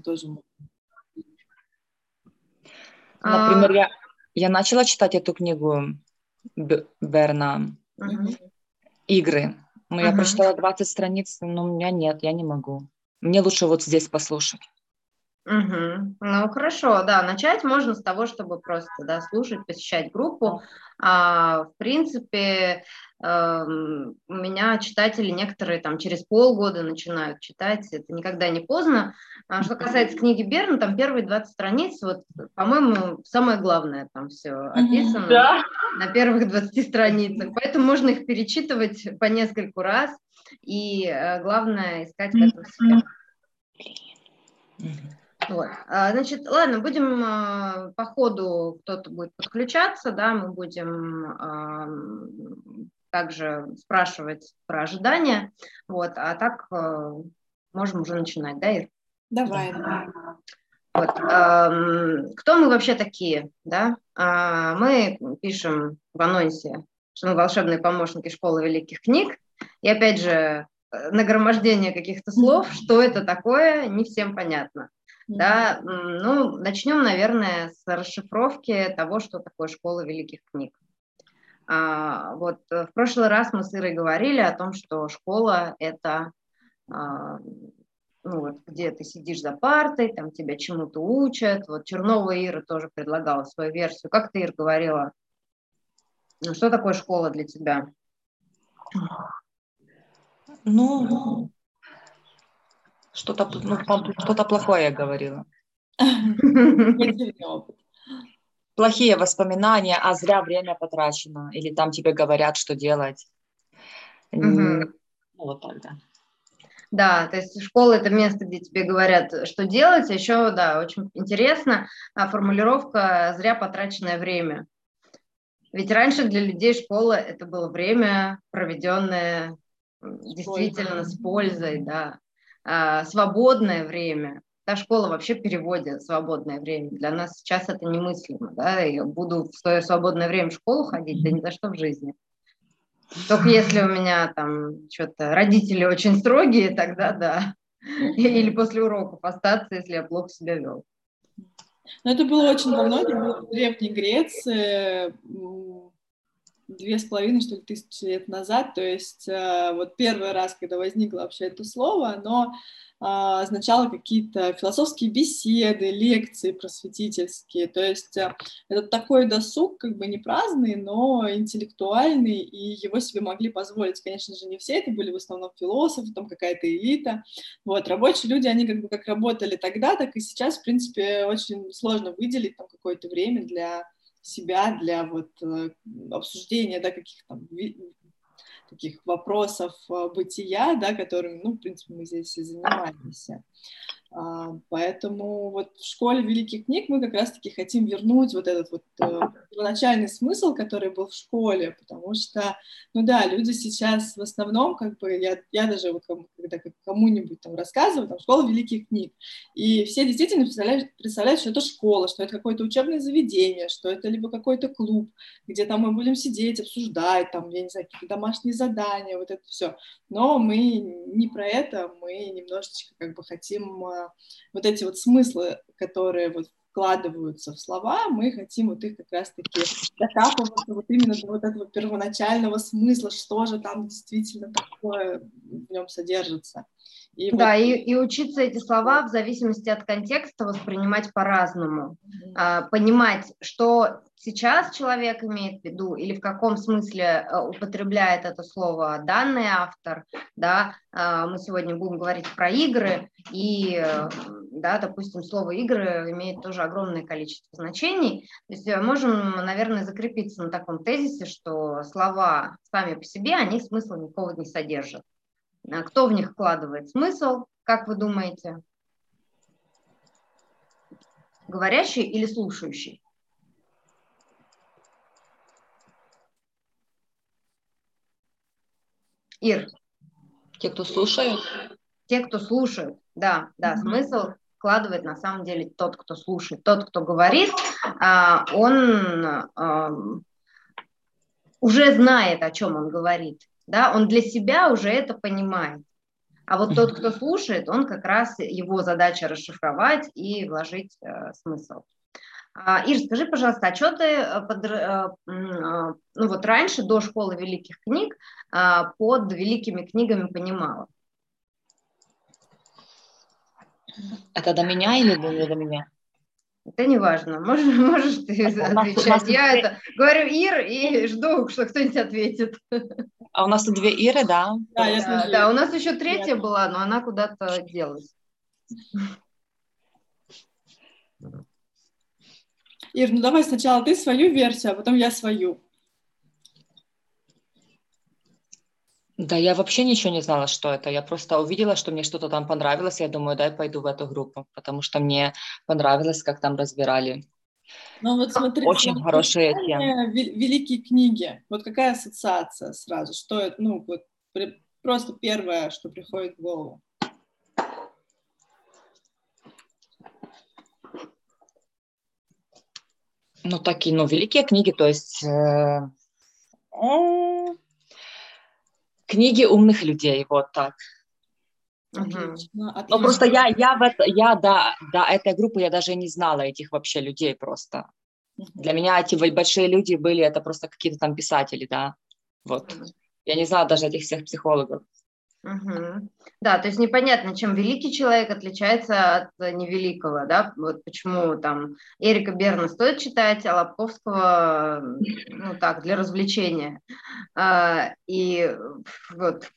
тоже. Например, а... я, я начала читать эту книгу Берна uh-huh. «Игры», но uh-huh. я прочитала 20 страниц, но у меня нет, я не могу. Мне лучше вот здесь послушать. Угу. Ну хорошо, да, начать можно с того, чтобы просто да, слушать, посещать группу. А, в принципе, э, у меня читатели некоторые там через полгода начинают читать, это никогда не поздно. А, что касается книги Берна, там первые 20 страниц, вот, по-моему, самое главное там все описано да. на первых 20 страницах, поэтому можно их перечитывать по нескольку раз, и э, главное искать в этом себя. Вот. А, значит, ладно, будем а, по ходу кто-то будет подключаться, да, мы будем а, также спрашивать про ожидания, вот, а так можем уже начинать, да, Ир? Давай, давай. Вот. Кто мы вообще такие, да? Мы пишем в анонсе, что мы волшебные помощники школы великих книг, и опять же, нагромождение каких-то слов, что это такое, не всем понятно. Да, ну, начнем, наверное, с расшифровки того, что такое школа великих книг. А, вот э, в прошлый раз мы с Ирой говорили о том, что школа – это а, ну, вот, где ты сидишь за партой, там тебя чему-то учат. Вот Чернова Ира тоже предлагала свою версию. Как ты, Ир, говорила? Ну, что такое школа для тебя? Ну, что-то ну, что плохое я говорила. Плохие воспоминания, а зря время потрачено. Или там тебе говорят, что делать. Ну, вот так, да. Да, то есть школа – это место, где тебе говорят, что делать. А еще, да, очень интересно, а формулировка «зря потраченное время». Ведь раньше для людей школа – это было время, проведенное действительно с пользой, да. А, свободное время. Та школа вообще переводит свободное время. Для нас сейчас это немыслимо. Да? Я буду в свое свободное время в школу ходить, да ни за что в жизни. Только если у меня там что-то родители очень строгие, тогда да. Или после уроков остаться, если я плохо себя вел. Но это было очень давно, это было в Древней Греции, две с половиной, что ли, тысячи лет назад. То есть э, вот первый раз, когда возникло вообще это слово, оно а, означало какие-то философские беседы, лекции просветительские. То есть э, это такой досуг, как бы не праздный, но интеллектуальный, и его себе могли позволить. Конечно же, не все, это были в основном философы, там какая-то элита. Вот, рабочие люди, они как бы как работали тогда, так и сейчас, в принципе, очень сложно выделить там какое-то время для себя для вот э, обсуждения, да, каких-то таких вопросов э, бытия, да, которыми, ну, в принципе, мы здесь и занимаемся. А, поэтому вот в школе великих книг мы как раз-таки хотим вернуть вот этот вот э, первоначальный смысл, который был в школе, потому что, ну да, люди сейчас в основном, как бы, я, я даже вот когда кому-нибудь там рассказываю, там, школа великих книг, и все действительно представляют, представляют, что это школа, что это какое-то учебное заведение, что это либо какой-то клуб, где там мы будем сидеть, обсуждать, там, я не знаю, какие домашние задания, вот это все. Но мы не про это, мы немножечко как бы хотим э, вот эти вот смыслы, которые вот вкладываются в слова, мы хотим вот их как раз-таки докапываться вот именно до вот этого первоначального смысла, что же там действительно такое в нем содержится. И да, вот... и, и учиться эти слова в зависимости от контекста воспринимать по-разному, mm-hmm. а, понимать, что сейчас человек имеет в виду или в каком смысле а, употребляет это слово данный автор, да, а, мы сегодня будем говорить про игры, и, да, допустим, слово игры имеет тоже огромное количество значений, то есть э, можем, наверное, закрепиться на таком тезисе, что слова сами по себе, они смысла никакого не содержат. А кто в них вкладывает смысл, как вы думаете? Говорящий или слушающий? Ир. Те, кто слушают? Те, кто слушают, да, да, mm-hmm. смысл вкладывает на самом деле тот, кто слушает. Тот, кто говорит, а, он уже знает, о чем он говорит да, он для себя уже это понимает. А вот тот, кто слушает, он как раз его задача расшифровать и вложить э, смысл. А, Ир, скажи, пожалуйста, а что ты э, под, э, э, ну вот раньше, до школы великих книг, э, под великими книгами понимала? Это до меня или не до меня? Это не важно. Можешь, можешь ты отвечать. Я это говорю Ир и жду, что кто-нибудь ответит. А у нас тут две Иры, да? Да, я да, да, у нас еще третья была, но она куда-то делась. Ир, ну давай сначала ты свою версию, а потом я свою. Да, я вообще ничего не знала, что это. Я просто увидела, что мне что-то там понравилось. Я думаю, дай пойду в эту группу, потому что мне понравилось, как там разбирали. Ну вот смотри, очень хорошие темы. Великие книги. Вот какая ассоциация сразу? Что это? Ну вот просто первое, что приходит в голову. Ну такие, ну великие книги, то есть. Э, книги умных людей, вот так. Отлично, отлично. Ну, просто я, я, в это, я до, до этой группы я даже не знала этих вообще людей просто. Угу. Для меня эти большие люди были, это просто какие-то там писатели, да. Вот. Угу. Я не знала даже этих всех психологов. Угу. Да, то есть непонятно, чем великий человек отличается от невеликого, да, вот почему там Эрика Берна стоит читать, а Лобковского, ну так, для развлечения. А, и вот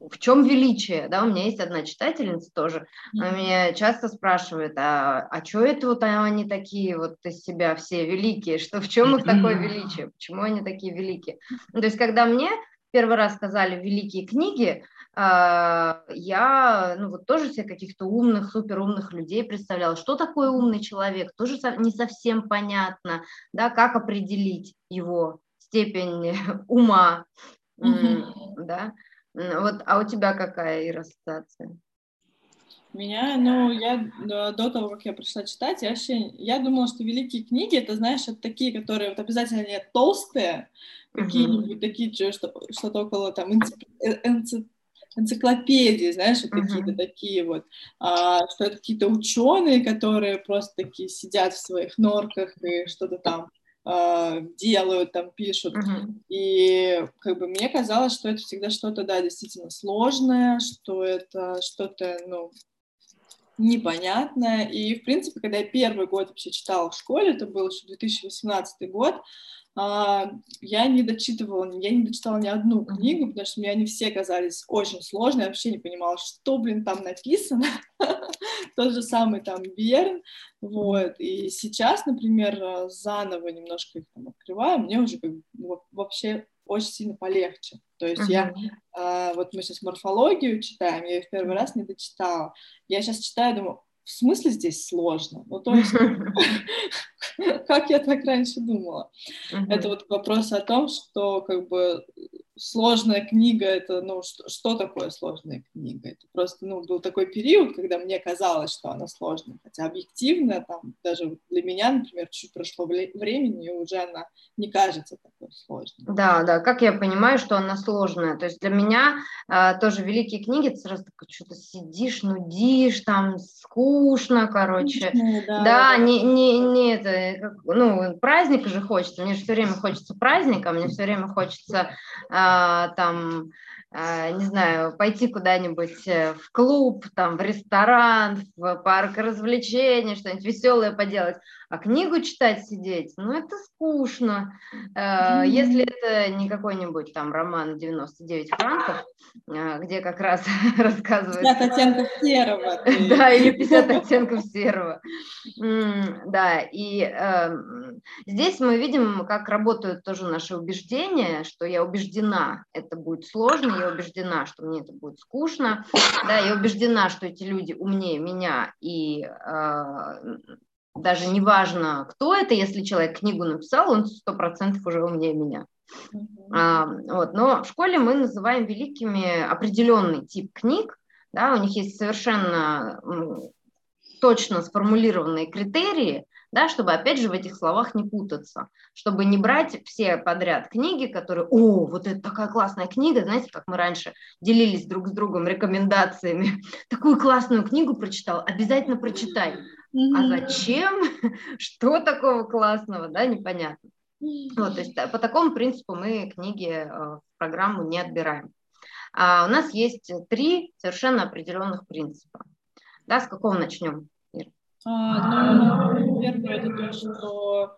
в чем величие, да, у меня есть одна читательница тоже, она меня часто спрашивает, а, а что это вот они такие вот из себя все великие, что в чем их такое величие, почему они такие великие? Ну, то есть, когда мне первый раз сказали великие книги, а, я ну, вот тоже себе каких-то умных, суперумных людей представляла. Что такое умный человек? Тоже не совсем понятно, да, как определить его степень ума, mm-hmm. да. Вот, а у тебя какая Ира, ассоциация? Меня, ну, я до того, как я пришла читать, я вообще, я думала, что великие книги, это, знаешь, это такие, которые вот обязательно не толстые, какие-нибудь uh-huh. такие, что, что-то около там энци, энциклопедии, знаешь, вот uh-huh. какие-то такие вот, а, что это какие-то ученые, которые просто такие сидят в своих норках и что-то там а, делают, там пишут. Uh-huh. И как бы мне казалось, что это всегда что-то, да, действительно сложное, что это что-то, ну, непонятное. И, в принципе, когда я первый год вообще читала в школе, это был еще 2018 год, а, я не дочитывала, я не дочитала ни одну книгу, потому что мне они все казались очень сложные, я вообще не понимала, что, блин, там написано. Тот же самый там Берн, вот. И сейчас, например, заново немножко их там открываю, мне уже как бы вообще очень сильно полегче. То есть uh-huh. я, э, вот мы сейчас морфологию читаем, я ее в первый раз не дочитала. Я сейчас читаю, думаю, в смысле здесь сложно? Ну, то есть, как я так раньше думала? Это вот вопрос о том, что как бы сложная книга, это, ну, что, что такое сложная книга? Это просто, ну, был такой период, когда мне казалось, что она сложная, хотя объективно, там, даже для меня, например, чуть прошло времени, и уже она не кажется такой сложной. Да, да, как я понимаю, что она сложная, то есть для меня э, тоже великие книги, ты сразу что-то сидишь, нудишь, там, скучно, короче, Скучно, да, да, да, не, не, не это, как, ну, праздник же хочется, мне же все время хочется праздника, мне все время хочется э, там, а, не знаю, пойти куда-нибудь э, в клуб, там, в ресторан, в парк развлечений, что-нибудь веселое поделать. А книгу читать сидеть, ну, это скучно. Mm-hmm. Если это не какой-нибудь там роман 99 франков, где как раз рассказывается... 50 оттенков серого. Да, или 50 оттенков серого. Да, и эм, здесь мы видим, как работают тоже наши убеждения, что я убеждена, это будет сложно, я убеждена, что мне это будет скучно, да, я убеждена, что эти люди умнее меня и э, даже не важно, кто это, если человек книгу написал, он сто процентов уже умнее меня. Mm-hmm. А, вот, но в школе мы называем великими определенный тип книг, да, у них есть совершенно точно сформулированные критерии, да, чтобы, опять же, в этих словах не путаться, чтобы не брать все подряд книги, которые, о, вот это такая классная книга, знаете, как мы раньше делились друг с другом рекомендациями, такую классную книгу прочитал, обязательно прочитай. А зачем? Что такого классного, да, непонятно. Вот, то есть по такому принципу мы книги э, в программу не отбираем. А у нас есть три совершенно определенных принципа. Да, с какого начнем? А, ну, первое это то, что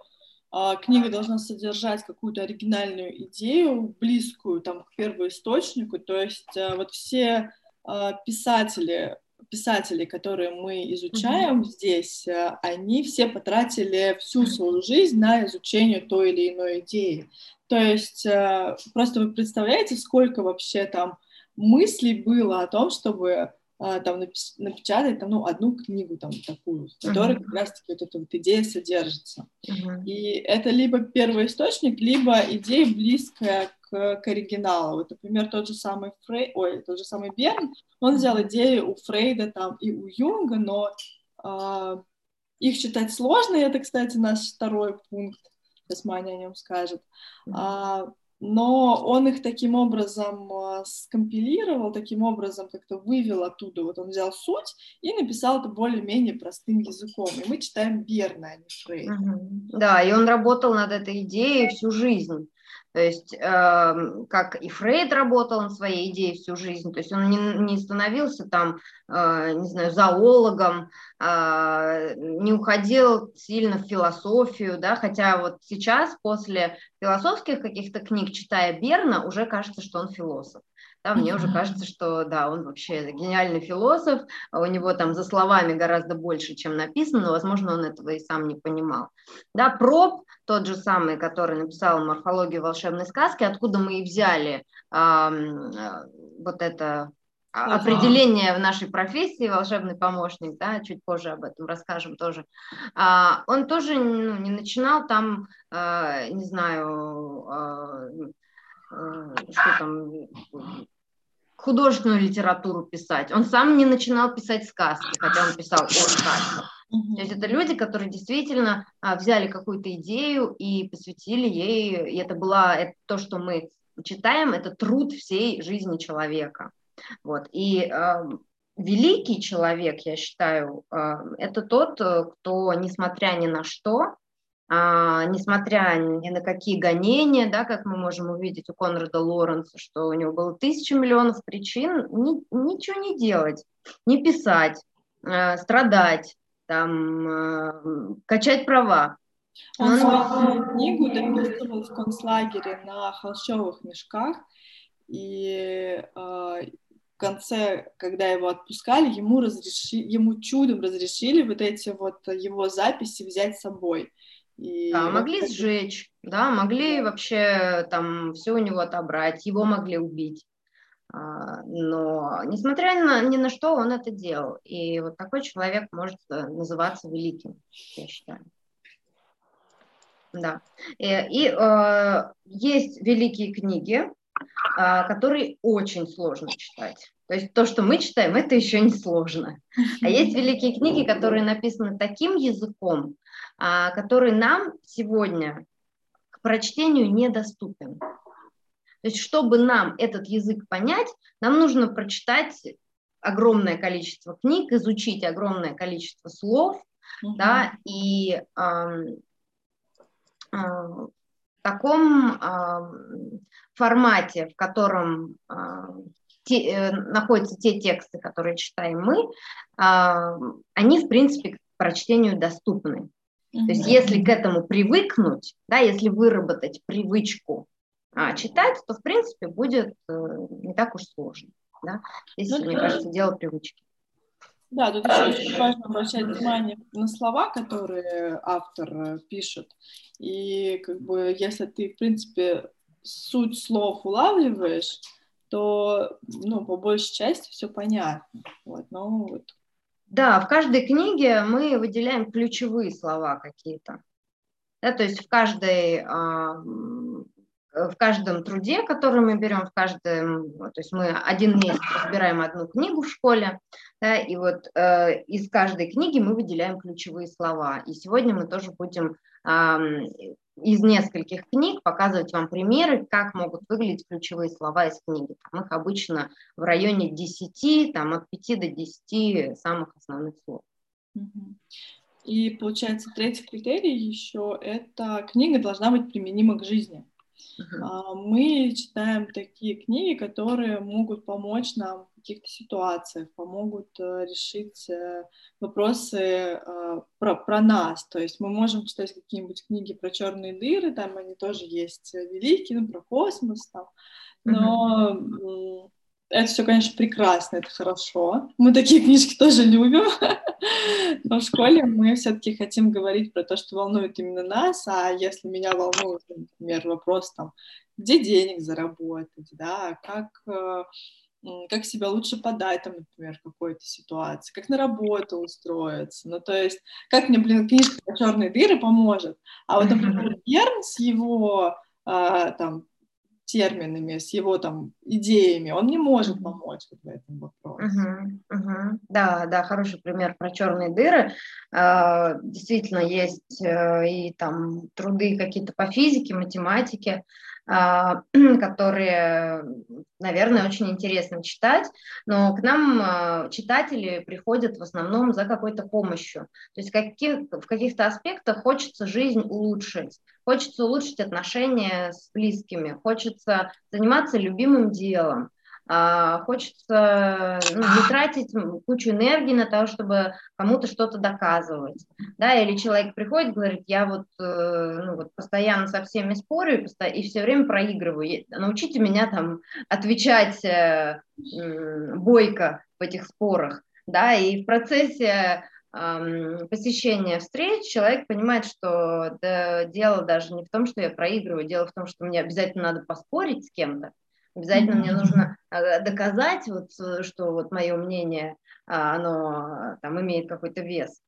а, книга должна содержать какую-то оригинальную идею, близкую там, к первоисточнику. То есть а, вот все а, писатели, писатели, которые мы изучаем mm-hmm. здесь, а, они все потратили всю свою жизнь на изучение той или иной идеи. То есть а, просто вы представляете, сколько вообще там мыслей было о том, чтобы а, там напечатать там, ну, одну книгу там такую, в которой uh-huh. как раз-таки вот эта вот идея содержится. Uh-huh. И это либо первый источник, либо идея близкая к, оригиналу. Вот, например, тот же самый Фрей, ой, тот же самый Берн, он взял идею у Фрейда там и у Юнга, но э, их читать сложно, и это, кстати, наш второй пункт, сейчас Маня о нем скажет. Uh-huh но он их таким образом а, скомпилировал, таким образом как-то вывел оттуда. Вот он взял суть и написал это более-менее простым языком. И мы читаем Берна, а не Фрейда. Да, и он работал над этой идеей всю жизнь. То есть, э, как и Фрейд работал над своей идеей всю жизнь, то есть он не, не становился там, э, не знаю, зоологом, э, не уходил сильно в философию, да, хотя вот сейчас после философских каких-то книг, читая Берна, уже кажется, что он философ. Да, мне уже кажется, что да, он вообще гениальный философ, а у него там за словами гораздо больше, чем написано, но, возможно, он этого и сам не понимал. Да, Проб, тот же самый, который написал «Морфологию волшебной сказки», откуда мы и взяли э, вот это ага. определение в нашей профессии волшебный помощник, да, чуть позже об этом расскажем тоже. А, он тоже ну, не начинал там, а, не знаю, а, Э, что там, художественную литературу писать. Он сам не начинал писать сказки, хотя он писал о сказках. То есть это люди, которые действительно а, взяли какую-то идею и посвятили ей, и это была это то, что мы читаем, это труд всей жизни человека. Вот. И э, великий человек, я считаю, э, это тот, кто, несмотря ни на что, а, несмотря ни на какие гонения, да, как мы можем увидеть у Конрада Лоренса, что у него было тысяча миллионов причин ни, ничего не делать, не писать, э, страдать, там, э, качать права. Он свою книгу дописывал в концлагере на холщовых мешках, и э, в конце, когда его отпускали, ему, разреши, ему чудом разрешили вот эти вот его записи взять с собой. И да, могли сжечь, да, могли вообще там все у него отобрать, его могли убить. А, но, несмотря на, ни на что, он это делал. И вот такой человек может э, называться великим, я считаю. Да. И, и э, есть великие книги, э, которые очень сложно читать. То есть то, что мы читаем, это еще не сложно. А есть великие книги, которые написаны таким языком, а, который нам сегодня к прочтению недоступен. То есть, чтобы нам этот язык понять, нам нужно прочитать огромное количество книг, изучить огромное количество слов, угу. да, и э, э, в таком э, формате, в котором э, те, э, находятся те тексты, которые читаем мы, э, они, в принципе, к прочтению доступны. То есть если к этому привыкнуть, да, если выработать привычку а, читать, то, в принципе, будет э, не так уж сложно. Да? Здесь, ну, мне да. кажется, дело привычки. Да, тут еще очень важно обращать внимание на слова, которые автор э, пишет. И как бы если ты, в принципе, суть слов улавливаешь, то, ну, по большей части все понятно. Вот, но вот да, в каждой книге мы выделяем ключевые слова какие-то. Да, то есть в каждой, а, в каждом труде, который мы берем, в каждом, то есть мы один месяц разбираем одну книгу в школе, да, и вот э, из каждой книги мы выделяем ключевые слова. И сегодня мы тоже будем э, из нескольких книг показывать вам примеры, как могут выглядеть ключевые слова из книги. Там их обычно в районе 10, там от 5 до 10 самых основных слов. И получается, третий критерий еще – это книга должна быть применима к жизни. Uh-huh. Мы читаем такие книги, которые могут помочь нам в каких-то ситуациях, помогут э, решить э, вопросы э, про, про нас. То есть мы можем читать какие-нибудь книги про черные дыры, там они тоже есть великие, ну, про космос, там. но uh-huh это все, конечно, прекрасно, это хорошо. Мы такие книжки тоже любим, но в школе мы все-таки хотим говорить про то, что волнует именно нас, а если меня волнует, например, вопрос там, где денег заработать, да, как э, как себя лучше подать, там, например, в какой-то ситуации, как на работу устроиться. Ну, то есть, как мне, блин, книжка про черные дыры поможет. А вот, например, Герн с его а, там терминами, с его там идеями, он не может помочь вот в этом вопросе. Uh-huh, uh-huh. Да, да, хороший пример про черные дыры. Uh, действительно, есть uh, и там труды какие-то по физике, математике, а, которые, наверное, очень интересно читать, но к нам а, читатели приходят в основном за какой-то помощью. То есть каких, в каких-то аспектах хочется жизнь улучшить, хочется улучшить отношения с близкими, хочется заниматься любимым делом, а, хочется ну, не тратить кучу энергии на то, чтобы кому-то что-то доказывать, да, или человек приходит, говорит, я вот, э, ну, вот постоянно со всеми спорю и все время проигрываю, научите меня там отвечать э, бойко в этих спорах, да, и в процессе посещения встреч человек понимает, что да, дело даже не в том, что я проигрываю, дело в том, что мне обязательно надо поспорить с кем-то, Обязательно мне нужно а, доказать, вот, что вот мое мнение, а, оно там имеет какой-то вес.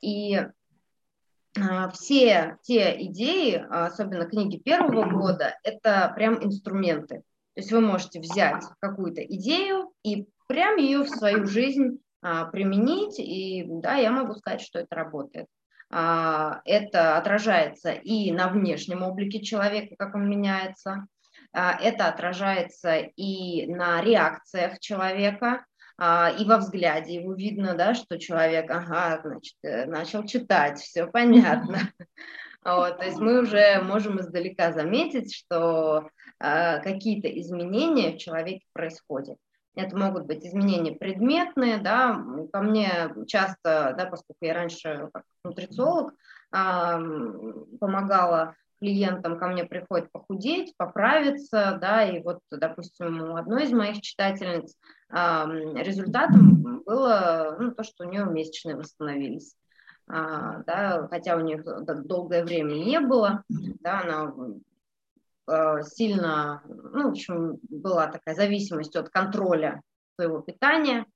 И а, все те идеи, особенно книги первого года, это прям инструменты. То есть вы можете взять какую-то идею и прям ее в свою жизнь применить, и да, я могу сказать, что это работает. Это отражается и на внешнем облике человека, как он меняется, а, это отражается и на реакциях человека, а, и во взгляде его видно, да, что человек, ага, значит, э, начал читать, все понятно. Вот, то есть мы уже можем издалека заметить, что э, какие-то изменения в человеке происходят. Это могут быть изменения предметные, да, ко мне часто, да, поскольку я раньше как нутрициолог э, помогала клиентам ко мне приходит похудеть, поправиться, да, и вот, допустим, у одной из моих читательниц э, результатом было ну, то, что у нее месячные восстановились. А, да, хотя у нее долгое время не было, да, она э, сильно, ну, в общем, была такая зависимость от контроля своего питания,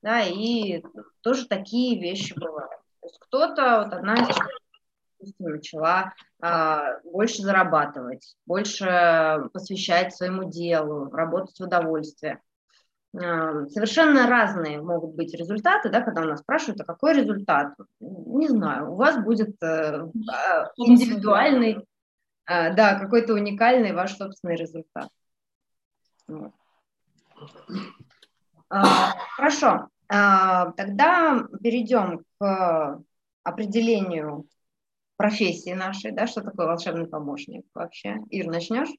да, и тоже такие вещи бывают. То есть кто-то, вот одна из начала а, больше зарабатывать, больше посвящать своему делу, работать в удовольствие. А, совершенно разные могут быть результаты, да, когда у нас спрашивают, а какой результат? Не знаю, у вас будет э, а, индивидуальный, а, да, какой-то уникальный ваш собственный результат. Вот. А, хорошо, а, тогда перейдем к определению профессии нашей, да, что такое волшебный помощник вообще. Ир, начнешь?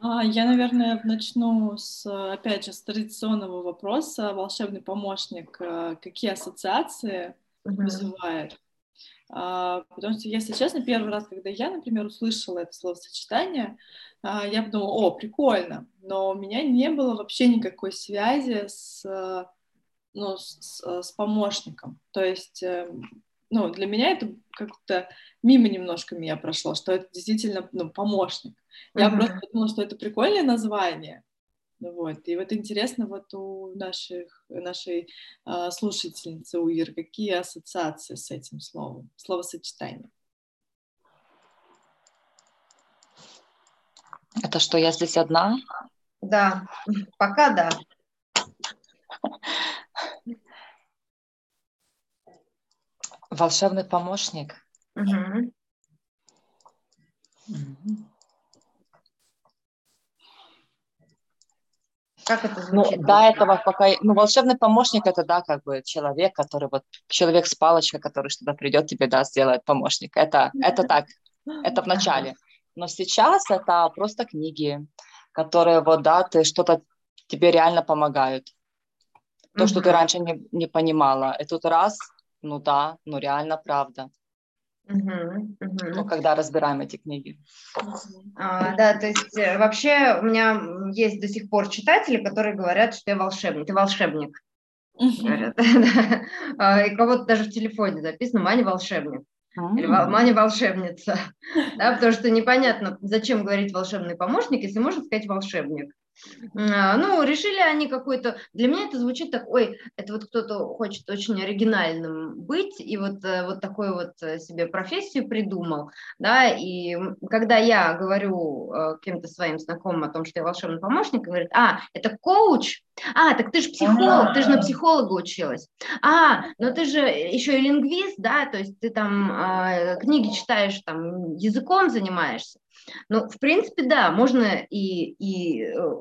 А, я, наверное, начну с, опять же, с традиционного вопроса. Волшебный помощник, э, какие ассоциации uh-huh. вызывает? А, потому что, если честно, первый раз, когда я, например, услышала это словосочетание, а, я подумала, о, прикольно, но у меня не было вообще никакой связи с, ну, с, с помощником. То есть эм, ну, для меня это как-то мимо немножко меня прошло, что это действительно ну, помощник. Я uh-huh. просто подумала, что это прикольное название. Вот. И вот интересно вот у наших, нашей э, слушательницы, у Иры, какие ассоциации с этим словом, словосочетанием? Это что, я здесь одна? Да, пока да. Волшебный помощник. Угу. Как это Ну, звучит? до этого пока... Ну, волшебный помощник — это, да, как бы человек, который вот... Человек с палочкой, который что-то придет тебе, да, сделает помощник. Это, это так, это в начале. Но сейчас это просто книги, которые вот, да, ты что-то тебе реально помогают. То, что ты раньше не, не понимала. И тут раз, ну да, ну реально правда. Мгм, мгм. Ну, когда разбираем эти книги. А, да, то есть э, вообще у меня есть до сих пор читатели, которые говорят, что я волшебник. Ты волшебник, говорят. да. А, И кого-то даже в телефоне записано «Маня волшебник» или «Вол- М. «Маня волшебница». Да, потому что непонятно, зачем говорить волшебный помощник, если можно сказать волшебник. А, Ну, решили они какой-то... Для меня это звучит так, ой, это вот кто-то хочет очень оригинальным быть, и вот, э, вот такой вот э, себе профессию придумал, да, и когда я говорю э, кем-то своим знакомым о том, что я волшебный помощник, говорят, а, это коуч? А, так ты же психолог, ты же на психолога училась. А, но ты же еще и лингвист, да, то есть ты там э, книги читаешь, там языком занимаешься. Ну, в принципе, да, можно и, и э,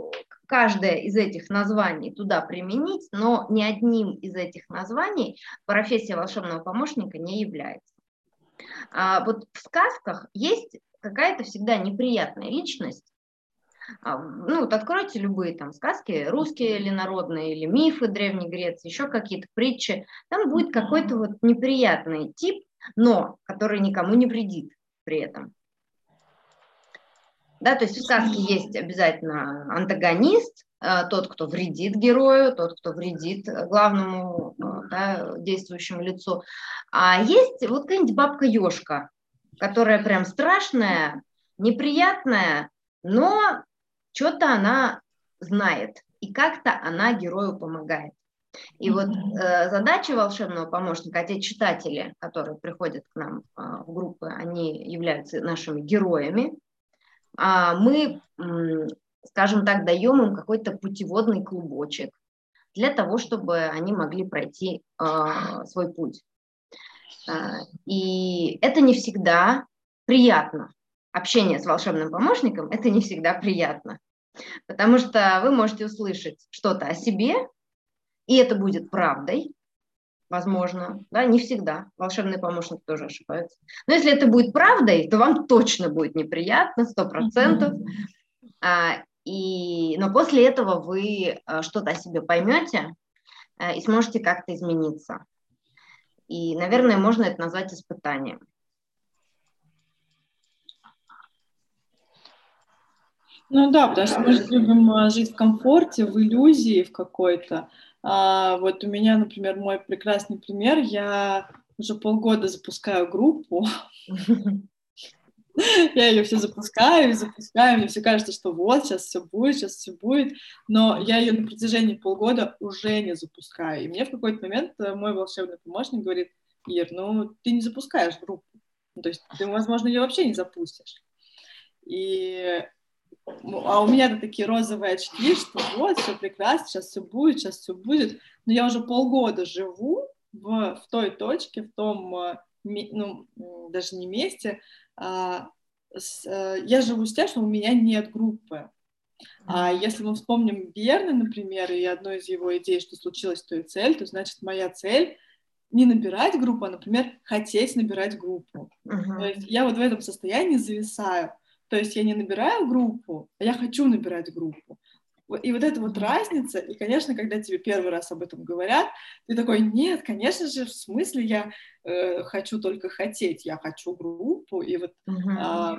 каждое из этих названий туда применить, но ни одним из этих названий профессия волшебного помощника не является. А вот в сказках есть какая-то всегда неприятная личность. А, Ну, вот откройте любые там сказки, русские или народные, или мифы Древней Греции, еще какие-то притчи. Там будет какой-то вот неприятный тип, но который никому не вредит при этом. Да, то есть в сказке есть обязательно антагонист, э, тот, кто вредит герою, тот, кто вредит э, главному э, да, действующему лицу. А есть вот какая-нибудь бабка Ёшка, которая прям страшная, неприятная, но что-то она знает, и как-то она герою помогает. И вот э, задача волшебного помощника, а те читатели, которые приходят к нам э, в группы, они являются нашими героями, мы, м, скажем так, даем им какой-то путеводный клубочек для того, чтобы они могли пройти э, свой путь. Э, И это не всегда приятно. Общение с волшебным помощником – это не всегда приятно, потому что вы можете услышать что-то о себе, и это будет правдой, возможно, да, не всегда. Волшебные помощники тоже ошибаются. Но если это будет правдой, то вам точно будет неприятно, сто процентов. А, и, но после этого вы а, что-то о себе поймете а, и сможете как-то измениться. И, наверное, можно это назвать испытанием. Ну да, потому что мы же любим а, жить в комфорте, в иллюзии в какой-то. А, вот у меня, например, мой прекрасный пример. Я уже полгода запускаю группу. Я ее все запускаю, запускаю, мне все кажется, что вот, сейчас все будет, сейчас все будет, но я ее на протяжении полгода уже не запускаю. И мне в какой-то момент э, мой волшебный помощник говорит, Ир, ну ты не запускаешь группу, ну, то есть ты, возможно, ее вообще не запустишь. И а у меня-то такие розовые очки, что вот, все прекрасно, сейчас все будет, сейчас все будет. Но я уже полгода живу в, в той точке, в том, э, ну, даже не месте, а, с, а, я живу с тем, что у меня нет группы. А если мы вспомним Берна, например, и одну из его идей, что случилось, то и цель, то значит моя цель не набирать группу, а, например, хотеть набирать группу. Uh-huh. То есть я вот в этом состоянии зависаю. То есть я не набираю группу, а я хочу набирать группу. И вот эта вот разница, и, конечно, когда тебе первый раз об этом говорят, ты такой, нет, конечно же, в смысле я э, хочу только хотеть, я хочу группу, и вот... Э,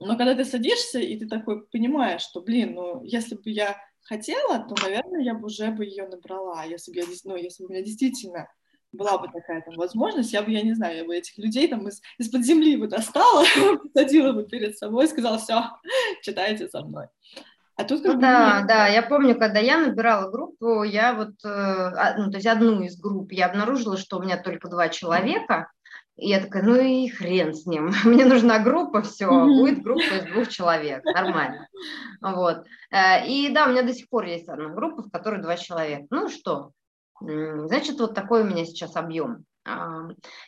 но когда ты садишься, и ты такой понимаешь, что, блин, ну, если бы я хотела, то, наверное, я бы уже бы ее набрала, если бы, я, ну, если бы у меня действительно была бы такая там возможность, я бы, я не знаю, я бы этих людей там из, из-под земли бы достала, посадила бы перед собой и сказала, все, читайте со мной. А тут ну, да, нет. да, я помню, когда я набирала группу, я вот, э, ну, то есть одну из групп, я обнаружила, что у меня только два человека, И я такая, ну и хрен с ним, мне нужна группа, все, будет группа из двух человек, нормально. Вот. Э, и да, у меня до сих пор есть одна группа, в которой два человека. Ну что, значит, вот такой у меня сейчас объем.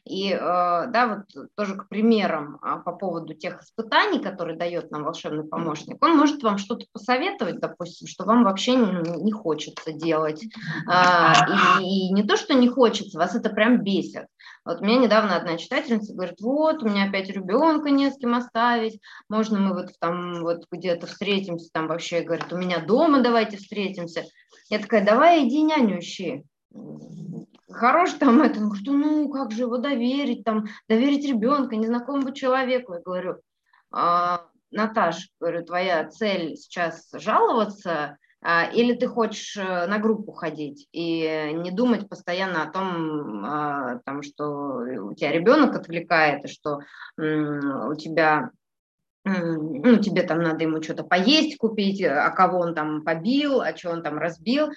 И э, да, вот тоже к примерам а, по поводу тех испытаний, которые дает нам волшебный помощник, он может вам что-то посоветовать, допустим, что вам вообще не, хочется делать. А, и, не то, что не хочется, вас это прям бесит. Вот меня недавно одна читательница говорит, вот, у меня опять ребенка не с кем оставить, можно мы вот там вот где-то встретимся, там вообще, говорит, у меня дома давайте встретимся. Я такая, давай иди няню хорош там это, ну что, ну как же его доверить, там, доверить ребенка, незнакомому человеку. Я говорю, а, Наташ, говорю, твоя цель сейчас жаловаться, а, или ты хочешь э, на группу ходить и не думать постоянно о том, а, там, что у тебя ребенок отвлекает, и что у тебя ну, тебе там надо ему что-то поесть купить, а кого он там побил, а что он там разбил.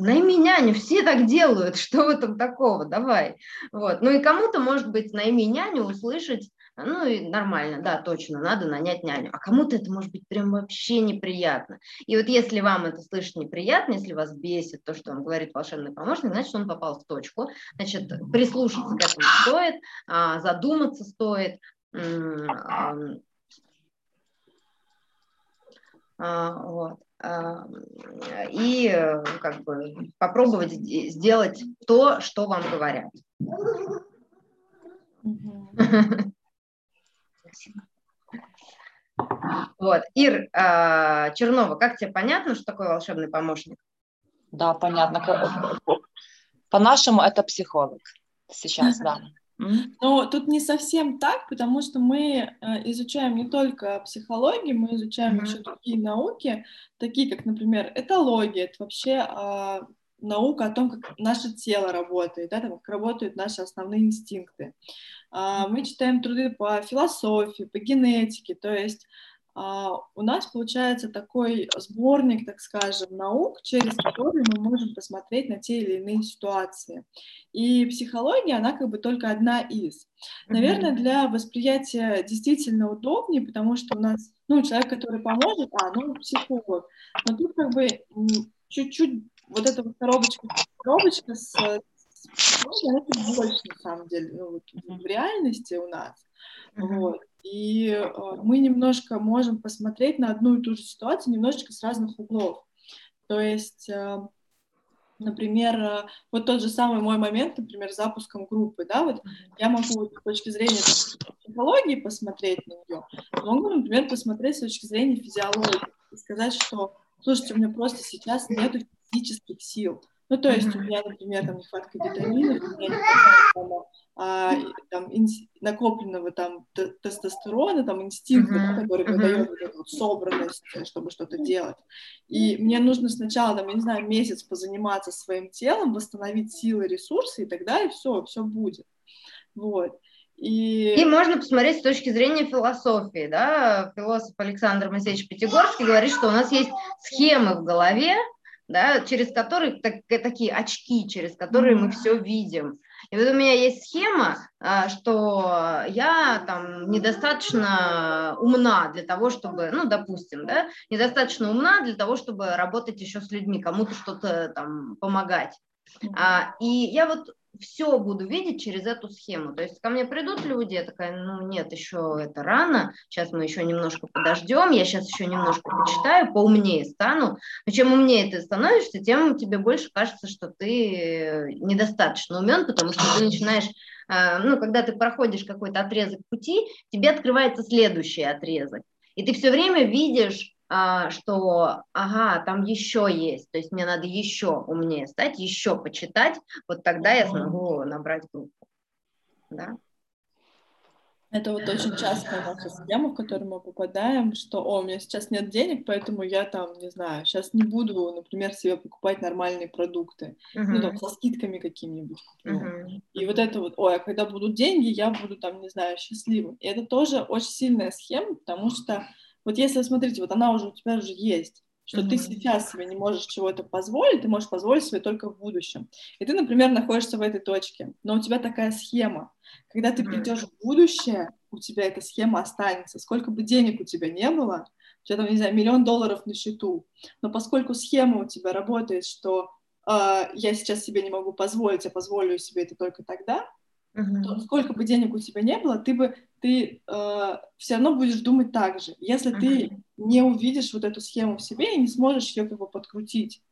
Э, найми няню, все так делают, что в этом такого, давай. Вот. Ну и кому-то, может быть, найми няню, услышать, ну и нормально, да, точно, надо нанять няню. А кому-то это может быть прям вообще неприятно. И вот если вам это слышать неприятно, если вас бесит то, что он говорит волшебный помощник, значит, он попал в точку. Значит, прислушаться к этому стоит, а, задуматься стоит. А, вот и э, как бы попробовать сделать то, что вам говорят. Вот, Ир а, Чернова, как тебе понятно, что такое волшебный помощник? Да, понятно. По-нашему это психолог сейчас, да. Но тут не совсем так, потому что мы э, изучаем не только психологию, мы изучаем mm-hmm. еще другие науки, такие как, например, этология, это вообще а, наука о том, как наше тело работает, да, там, как работают наши основные инстинкты. А, мы читаем труды по философии, по генетике, то есть у нас получается такой сборник, так скажем, наук, через который мы можем посмотреть на те или иные ситуации. И психология, она как бы только одна из. Наверное, для восприятия действительно удобнее, потому что у нас, ну, человек, который поможет, а, ну, психолог. Но тут как бы чуть-чуть вот эта вот коробочка, коробочка с, с она чуть больше, на самом деле, ну, вот, в реальности у нас. Вот. И э, мы немножко можем посмотреть на одну и ту же ситуацию немножечко с разных углов. То есть, э, например, э, вот тот же самый мой момент, например, запуском группы, да, вот я могу с точки зрения психологии посмотреть на нее, могу, например, посмотреть с точки зрения физиологии и сказать, что, слушайте, у меня просто сейчас нет физических сил, ну, то есть у меня, например, там нехватка витаминов, у меня не хватает а, там, инс, накопленного там тестостерона, там инстинкта, uh-huh. который выдает вот эту собранность, э, чтобы что-то делать. И мне нужно сначала, там, я не знаю, месяц позаниматься своим телом, восстановить силы, ресурсы, и тогда и все, все будет. Вот. И... и можно посмотреть с точки зрения философии, да, философ Александр Моисеевич Пятигорский говорит, что у нас есть схемы в голове, да, через которые так, такие очки, через которые мы все видим. И вот у меня есть схема, а, что я там недостаточно умна для того, чтобы, ну, допустим, да, недостаточно умна для того, чтобы работать еще с людьми, кому-то что-то там помогать. А, и я вот все буду видеть через эту схему. То есть ко мне придут люди, я такая, ну нет, еще это рано, сейчас мы еще немножко подождем, я сейчас еще немножко почитаю, поумнее стану. Но чем умнее ты становишься, тем тебе больше кажется, что ты недостаточно умен, потому что ты начинаешь, а, ну, когда ты проходишь какой-то отрезок пути, тебе открывается следующий отрезок. И ты все время видишь что, ага, там еще есть, то есть мне надо еще умнее стать, еще почитать, вот тогда я смогу набрать группу. Да? Это вот очень частая наша схема, в которую мы попадаем, что, о, у меня сейчас нет денег, поэтому я там, не знаю, сейчас не буду, например, себе покупать нормальные продукты, uh-huh. ну, там, со скидками какими-нибудь. Uh-huh. И вот это вот, ой, а когда будут деньги, я буду там, не знаю, счастливым. И это тоже очень сильная схема, потому что вот если, смотрите, вот она уже у тебя уже есть, что mm-hmm. ты сейчас себе не можешь чего-то позволить, ты можешь позволить себе только в будущем. И ты, например, находишься в этой точке, но у тебя такая схема. Когда ты придешь в будущее, у тебя эта схема останется. Сколько бы денег у тебя не было, у тебя там, не знаю, миллион долларов на счету, но поскольку схема у тебя работает, что э, я сейчас себе не могу позволить, я позволю себе это только тогда, uh-huh. то сколько бы денег у тебя не было, ты бы ты э, все равно будешь думать так же, если uh-huh. ты не увидишь вот эту схему в себе и не сможешь ее как бы подкрутить.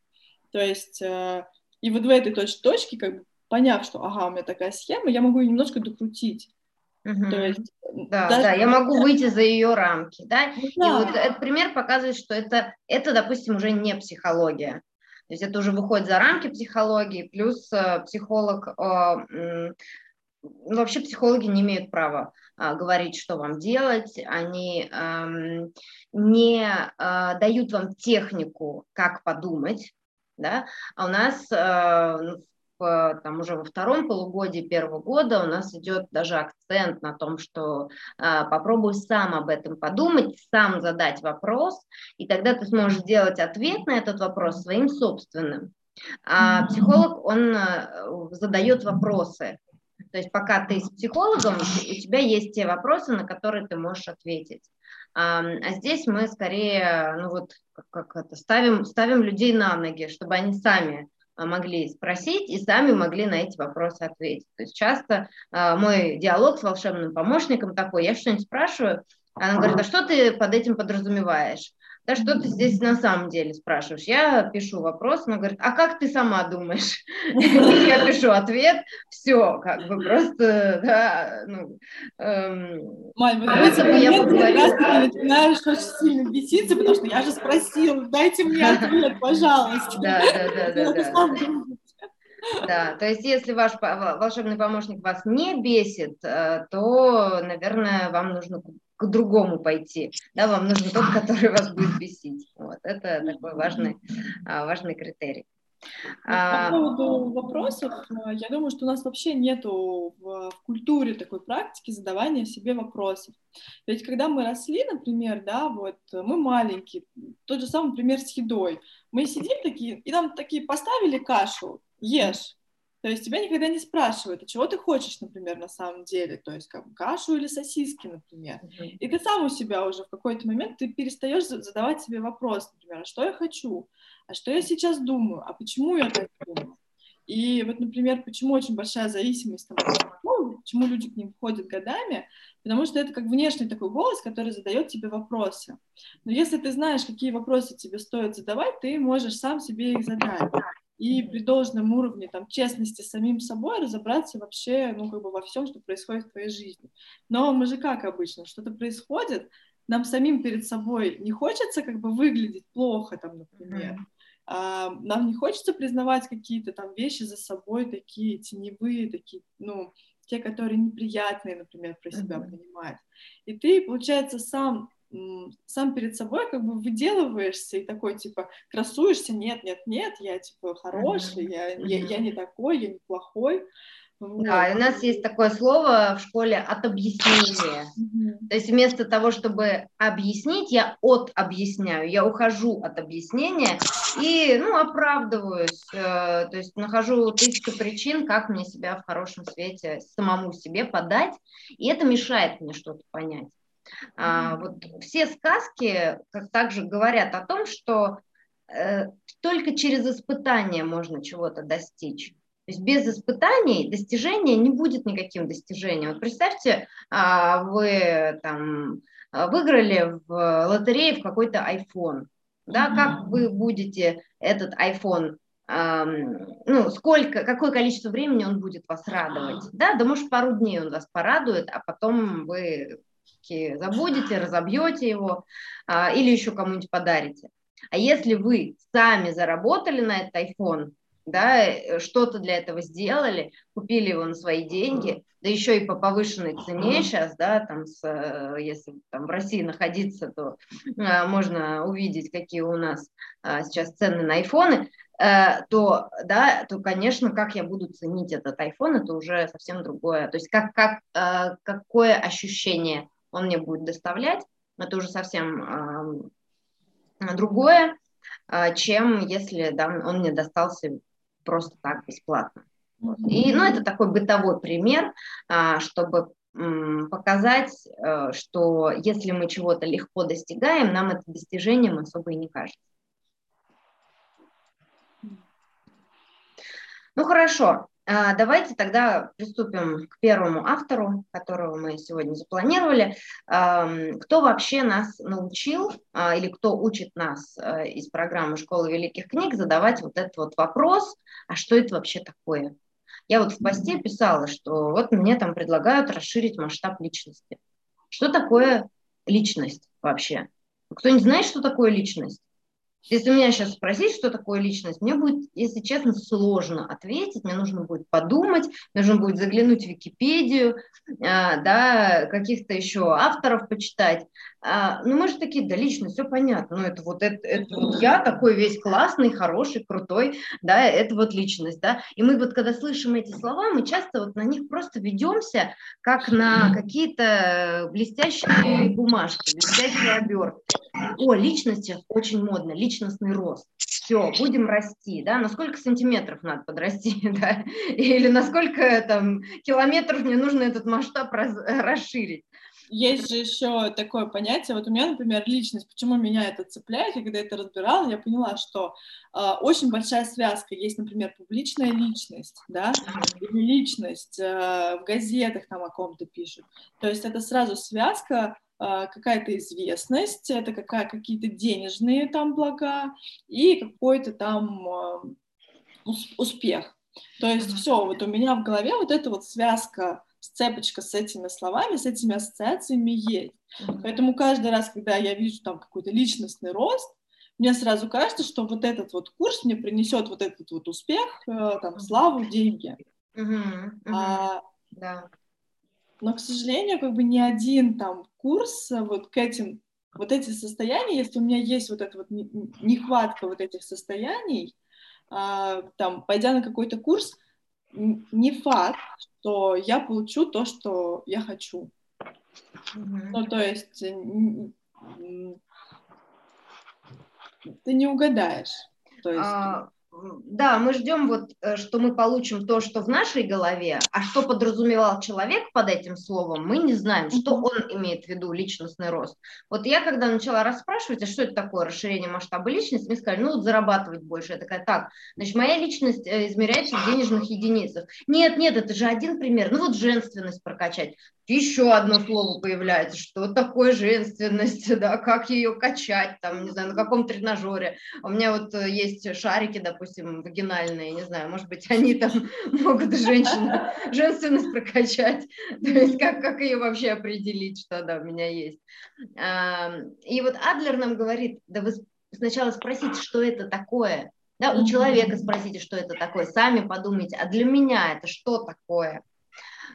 То есть э, и вот в этой точ- точке, как бы поняв, что ага, у меня такая схема, я могу ее немножко докрутить. Угу. То есть, да, даже... да, я могу выйти за ее рамки, да? Ну да. И вот этот пример показывает, что это, это, допустим, уже не психология. То есть это уже выходит за рамки психологии, плюс э, психолог, э, вообще психологи не имеют права э, говорить, что вам делать, они э, не э, дают вам технику, как подумать, да, а у нас э, там уже во втором полугодии первого года у нас идет даже акцент на том, что э, попробуй сам об этом подумать, сам задать вопрос, и тогда ты сможешь сделать ответ на этот вопрос своим собственным. А психолог, он э, задает вопросы. То есть пока ты с психологом, у тебя есть те вопросы, на которые ты можешь ответить. А, здесь мы скорее, ну вот, как, как это, ставим, ставим людей на ноги, чтобы они сами а, могли спросить и сами могли на эти вопросы ответить. То есть часто э, мой диалог с волшебным помощником такой, я что-нибудь спрашиваю, она говорит, а что ты под этим подразумеваешь? Да что ты здесь на самом деле спрашиваешь? Я пишу вопрос, она говорит, а как ты сама думаешь? Я пишу ответ, все, как бы просто, да, ну... Мань, поговорила. Ты начинаешь очень сильно беситься, потому что я же спросила, дайте мне ответ, пожалуйста. Да, да, да, да, да. Да, то есть если ваш волшебный помощник вас не бесит, э, то, наверное, вам нужно к другому пойти. Да, вам нужен тот, который вас будет бесить. Вот, это такой важный, а, важный критерий. По а, поводу вопросов, э, я думаю, что у нас вообще нету в, в культуре такой практики задавания себе вопросов. Ведь когда мы росли, например, да, вот мы маленькие, тот же самый пример с едой. Мы сидим такие, и нам такие поставили кашу, ешь. То есть тебя никогда не спрашивают, а чего ты хочешь, например, на самом деле, то есть как кашу или сосиски, например. Mm-hmm. И ты сам у себя уже в какой-то момент ты перестаешь задавать себе вопрос, например, а что я хочу, а что я сейчас думаю, а почему я так думаю. И вот, например, почему очень большая зависимость, там, почему люди к ним входят годами, потому что это как внешний такой голос, который задает тебе вопросы. Но если ты знаешь, какие вопросы тебе стоит задавать, ты можешь сам себе их задать и при должном уровне там, честности с самим собой разобраться вообще ну, как бы во всем, что происходит в твоей жизни. Но мы же как обычно, что-то происходит, нам самим перед собой не хочется как бы выглядеть плохо, там, например. Mm-hmm. А, нам не хочется признавать какие-то там вещи за собой, такие теневые, такие, ну, те, которые неприятные, например, про себя mm-hmm. понимать. И ты, получается, сам сам перед собой как бы выделываешься и такой, типа, красуешься, нет, нет, нет, я, типа, хороший, mm-hmm. я, я, я не такой, я не плохой. Вот. Да, у нас есть такое слово в школе от объяснения. Mm-hmm. То есть вместо того, чтобы объяснить, я от объясняю, я ухожу от объяснения и, ну, оправдываюсь, э, то есть нахожу тысячу причин, как мне себя в хорошем свете самому себе подать, и это мешает мне что-то понять. А, вот все сказки как также говорят о том, что э, только через испытания можно чего-то достичь. То есть без испытаний достижения не будет никаким достижением. Вот представьте, а, вы там выиграли в лотерее в какой-то iPhone. Да, как вы будете этот iPhone ну, сколько, какое количество времени он будет вас радовать, да, да, может, пару дней он вас порадует, а потом вы забудете, разобьете его а, или еще кому-нибудь подарите. А если вы сами заработали на этот iPhone, да, э, что-то для этого сделали, купили его на свои деньги, да еще и по повышенной цене сейчас, да, там, с, э, если там в России находиться, то а, можно увидеть, какие у нас а, сейчас цены на айфоны, а, то, да, то, конечно, как я буду ценить этот iPhone, это уже совсем другое. То есть как, как, а, какое ощущение он мне будет доставлять, это уже совсем э, другое. а, чем если да, он мне достался просто так бесплатно. И, ну, это такой бытовой пример, а, чтобы показать, э, что если мы чего-то легко достигаем, нам это достижением особо и не кажется. Ну хорошо, давайте тогда приступим к первому автору, которого мы сегодня запланировали. Кто вообще нас научил а, или кто учит нас э, из программы «Школы великих книг» задавать вот этот вот вопрос, а что это вообще такое? Я вот в посте писала, что вот мне там предлагают расширить масштаб личности. Что такое личность вообще? Кто не знает, что такое личность? Если меня сейчас спросить, что такое личность, мне будет, если честно, сложно ответить. Мне нужно будет подумать, мне нужно будет заглянуть в Википедию, а, да, каких-то еще авторов почитать. А, ну, мы же такие, да, личность, все понятно. Ну, это вот, это, это вот я такой весь классный, хороший, крутой, да, это вот личность, да. И мы вот, когда слышим эти слова, мы часто вот на них просто ведемся, как на какие-то блестящие бумажки, блестящие обертки. О, личность очень модно, личностный рост. Все, будем расти, да, на сколько сантиметров надо подрасти, да, или на сколько там километров мне нужно этот масштаб раз, расширить. Есть же еще такое понятие, вот у меня, например, личность, почему меня это цепляет, я когда это разбирала, я поняла, что э, очень большая связка. Есть, например, публичная личность, да, или личность, э, в газетах там о ком-то пишут, то есть это сразу связка, э, какая-то известность, это какая, какие-то денежные там блага и какой-то там успех. То есть все, вот у меня в голове вот эта вот связка сцепочка с этими словами, с этими ассоциациями есть. Поэтому каждый раз, когда я вижу там какой-то личностный рост, мне сразу кажется, что вот этот вот курс мне принесет вот этот вот успех, э, там, славу, деньги. Mm-hmm. Mm-hmm. А, да. Но, к сожалению, как бы ни один там курс вот к этим, вот эти состояния, если у меня есть вот эта вот нехватка вот этих состояний, а, там, пойдя на какой-то курс, не факт, что я получу то, что я хочу. Mm-hmm. Ну, то есть ты не угадаешь. То есть... А, да, мы ждем вот, э, что мы получим то, что в нашей голове, а что подразумевал человек под этим словом, мы не знаем, что он имеет в виду личностный рост. Вот я, когда начала расспрашивать, а что это такое расширение масштаба личности, мне сказали, ну вот зарабатывать больше. Я такая, так, значит, моя личность э, измеряется в денежных единицах. Нет, нет, это же один пример. Ну вот женственность прокачать еще одно слово появляется, что такое женственность, да, как ее качать, там, не знаю, на каком тренажере. У меня вот э, есть шарики, допустим, вагинальные, не знаю, может быть, они там могут женщину, женственность прокачать, то есть как, как ее вообще определить, что да, у меня есть. И вот Адлер нам говорит, да вы сначала спросите, что это такое, да, у человека спросите, что это такое, сами подумайте, а для меня это что такое?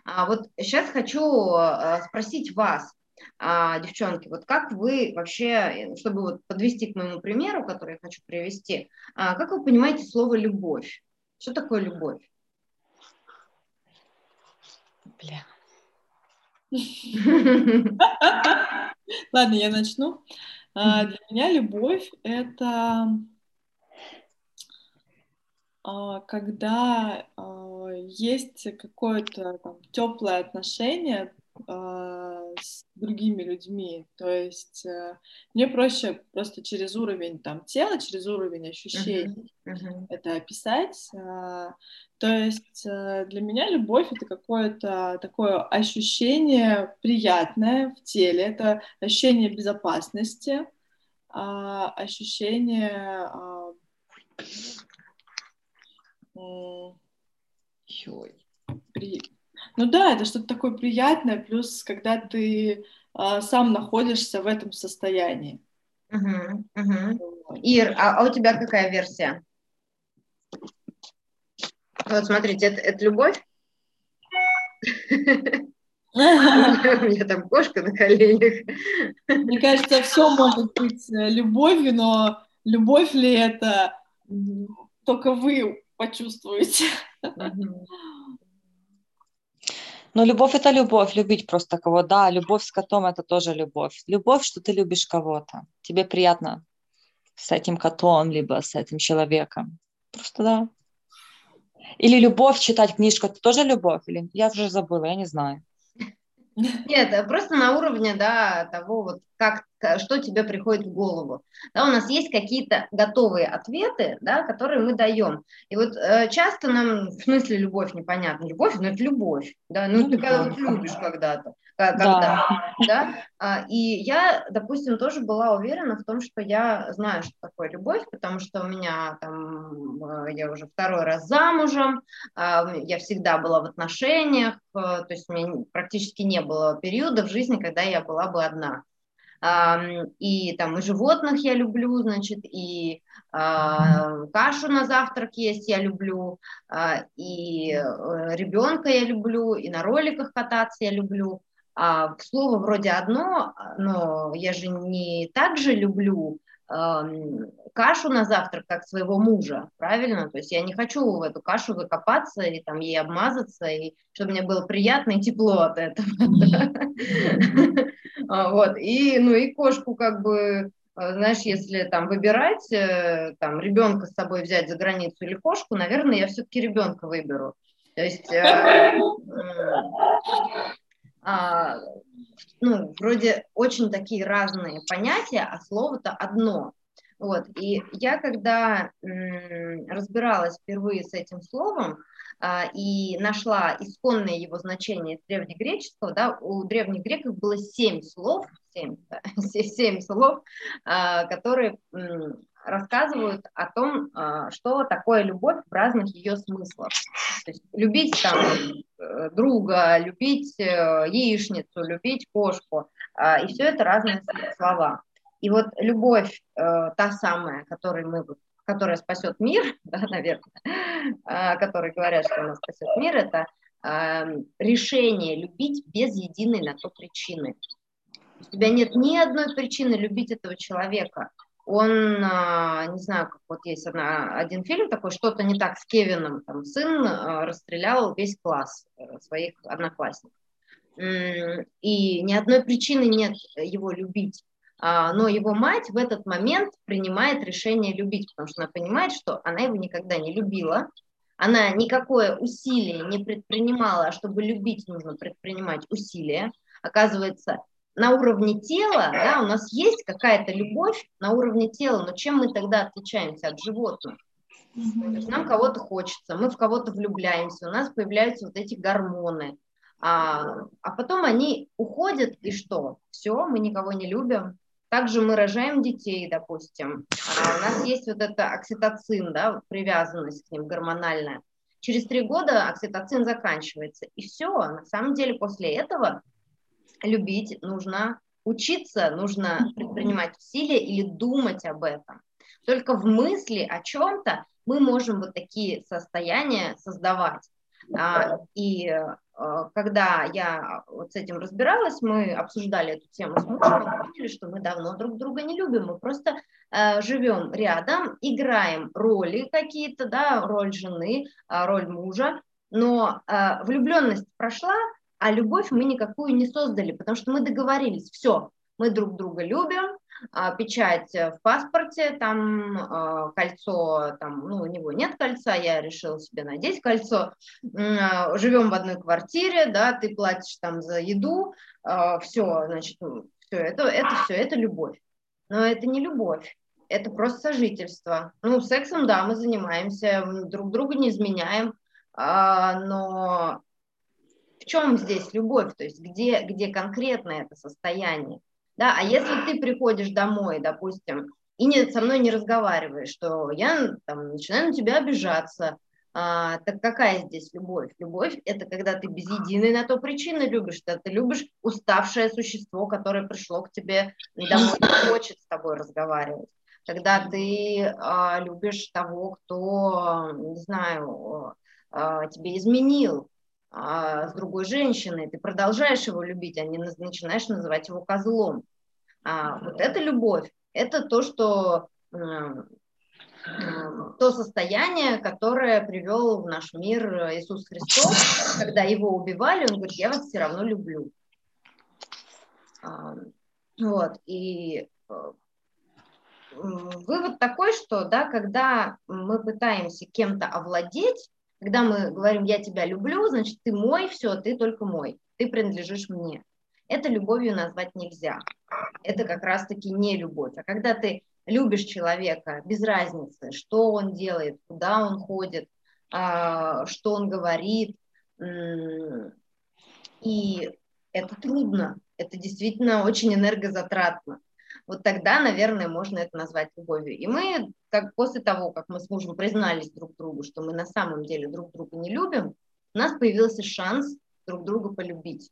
А вот сейчас хочу э, спросить вас, а, девчонки, вот как вы вообще, чтобы вот подвести к моему примеру, который я хочу привести, а, как вы понимаете слово «любовь»? Что такое любовь? Бля. Ладно, я начну. А, для меня любовь — это когда есть какое-то теплое отношение э, с другими людьми. То есть э, мне проще просто через уровень там тела, через уровень ощущений uh-huh. Uh-huh. это описать. Э, то есть э, для меня любовь это какое-то такое ощущение приятное в теле, это ощущение безопасности, э, ощущение э, Ой. При... Ну да, это что-то такое приятное, плюс когда ты а, сам находишься в этом состоянии. Угу, угу. Ир, а, а у тебя какая версия? Вот смотрите, это, это любовь? У меня там кошка на коленях. Мне кажется, все может быть э, любовью, но любовь ли это только вы почувствуете. Ну, любовь это любовь, любить просто кого, да, любовь с котом это тоже любовь. Любовь, что ты любишь кого-то, тебе приятно с этим котом, либо с этим человеком. Просто да. Или любовь читать книжку, это тоже любовь? Или я уже забыла, я не знаю. Нет, просто на уровне, да, того, вот как, что тебе приходит в голову. Да, у нас есть какие-то готовые ответы, да, которые мы даем. И вот э, часто нам, в смысле любовь непонятно, любовь, ну это любовь, да, ну, ну ты когда вот любишь когда-то, когда, да. да, а, и я, допустим, тоже была уверена в том, что я знаю, что такое любовь, потому что у меня там, э, я уже второй раз замужем, а, я всегда была в отношениях, э, то есть у меня практически не было периода в жизни, когда я была бы одна. И там и животных я люблю, значит, и а, кашу на завтрак есть я люблю, а, и э, ребенка я люблю, и на роликах кататься я люблю. А, слово вроде одно, но я же не так же люблю кашу на завтрак, как своего мужа, правильно? То есть я не хочу в эту кашу закопаться и там ей обмазаться, и чтобы мне было приятно и тепло от этого. А, вот, и, ну, и кошку как бы, а, знаешь, если там выбирать, э, там, ребенка с собой взять за границу или кошку, наверное, я все-таки ребенка выберу. То есть, э, а, ну, вроде очень такие разные понятия, а слово-то одно. Вот, и я когда м, разбиралась впервые с этим словом а, и нашла исконное его значение древнегреческого, да, у древних греков было семь слов, семь, да, семь слов, а, которые м, рассказывают о том, а, что такое любовь в разных ее смыслах. То есть любить там э, друга, любить э, яичницу, любить кошку, а, и все это разные слова. И вот любовь, э, та самая, которой мы, которая спасет мир, да, наверное, э, которые говорят, что она спасет мир, это решение любить без единой на то причины. У тебя нет ни одной причины любить этого человека. Он, э, не знаю, как вот есть одна, один фильм такой, что-то не так с Кевином, там сын э, расстрелял весь класс э, своих одноклассников. И ни одной причины нет его любить. А, но его мать в этот момент принимает решение любить, потому что она понимает, что она его никогда не любила, она никакое усилие не предпринимала, а чтобы любить, нужно предпринимать усилия. Оказывается, на уровне тела, да, у нас есть какая-то любовь на уровне тела, но чем мы тогда отличаемся от животных? То есть нам кого-то хочется, мы в кого-то влюбляемся, у нас появляются вот эти гормоны, а, а потом они уходят, и что? Все, мы никого не любим, также мы рожаем детей, допустим. А у нас есть вот это окситоцин, да, привязанность к ним гормональная. Через три года окситоцин заканчивается. И все, на самом деле после этого любить нужно учиться, нужно предпринимать усилия или думать об этом. Только в мысли о чем-то мы можем вот такие состояния создавать. А, и а, когда я вот с этим разбиралась, мы обсуждали эту тему с мужем, мы поняли, что мы давно друг друга не любим, мы просто э, живем рядом, играем роли какие-то, да, роль жены, э, роль мужа, но влюбленность прошла, а любовь мы никакую не создали, потому что мы договорились, все, мы друг друга любим, а, печать в паспорте, там а, кольцо, там, ну, у него нет кольца, я решила себе надеть кольцо, а, живем в одной квартире, да, ты платишь там за еду, все, значит, все это, это все, это любовь. Но это не любовь, это просто сожительство. Ну, сексом, да, мы занимаемся, друг друга не изменяем, но в чем здесь любовь, то есть где, где конкретно это состояние? Да, а если ты приходишь домой, допустим, и не, со мной не разговариваешь, что я там, начинаю на тебя обижаться, а, так какая здесь любовь? Любовь – это когда ты без единой на то причины любишь, что ты любишь уставшее существо, которое пришло к тебе домой и хочет с тобой разговаривать. Когда ты а, любишь того, кто, не знаю, а, тебе изменил, а, с другой женщиной, ты продолжаешь его любить, а не начинаешь называть его козлом. А, вот это любовь, это то, что то состояние, которое привел в наш мир Иисус Христос, когда его убивали, он говорит, я вас все равно люблю. Вот, и э, вывод такой, что, да, когда мы пытаемся кем-то овладеть, когда мы говорим «я тебя люблю», значит, ты мой, все, ты только мой, ты принадлежишь мне. Это любовью назвать нельзя. Это как раз-таки не любовь. А когда ты любишь человека без разницы, что он делает, куда он ходит, а, что он говорит, и это трудно, это действительно очень энергозатратно вот тогда, наверное, можно это назвать любовью. И мы, как после того, как мы с мужем признались друг другу, что мы на самом деле друг друга не любим, у нас появился шанс друг друга полюбить.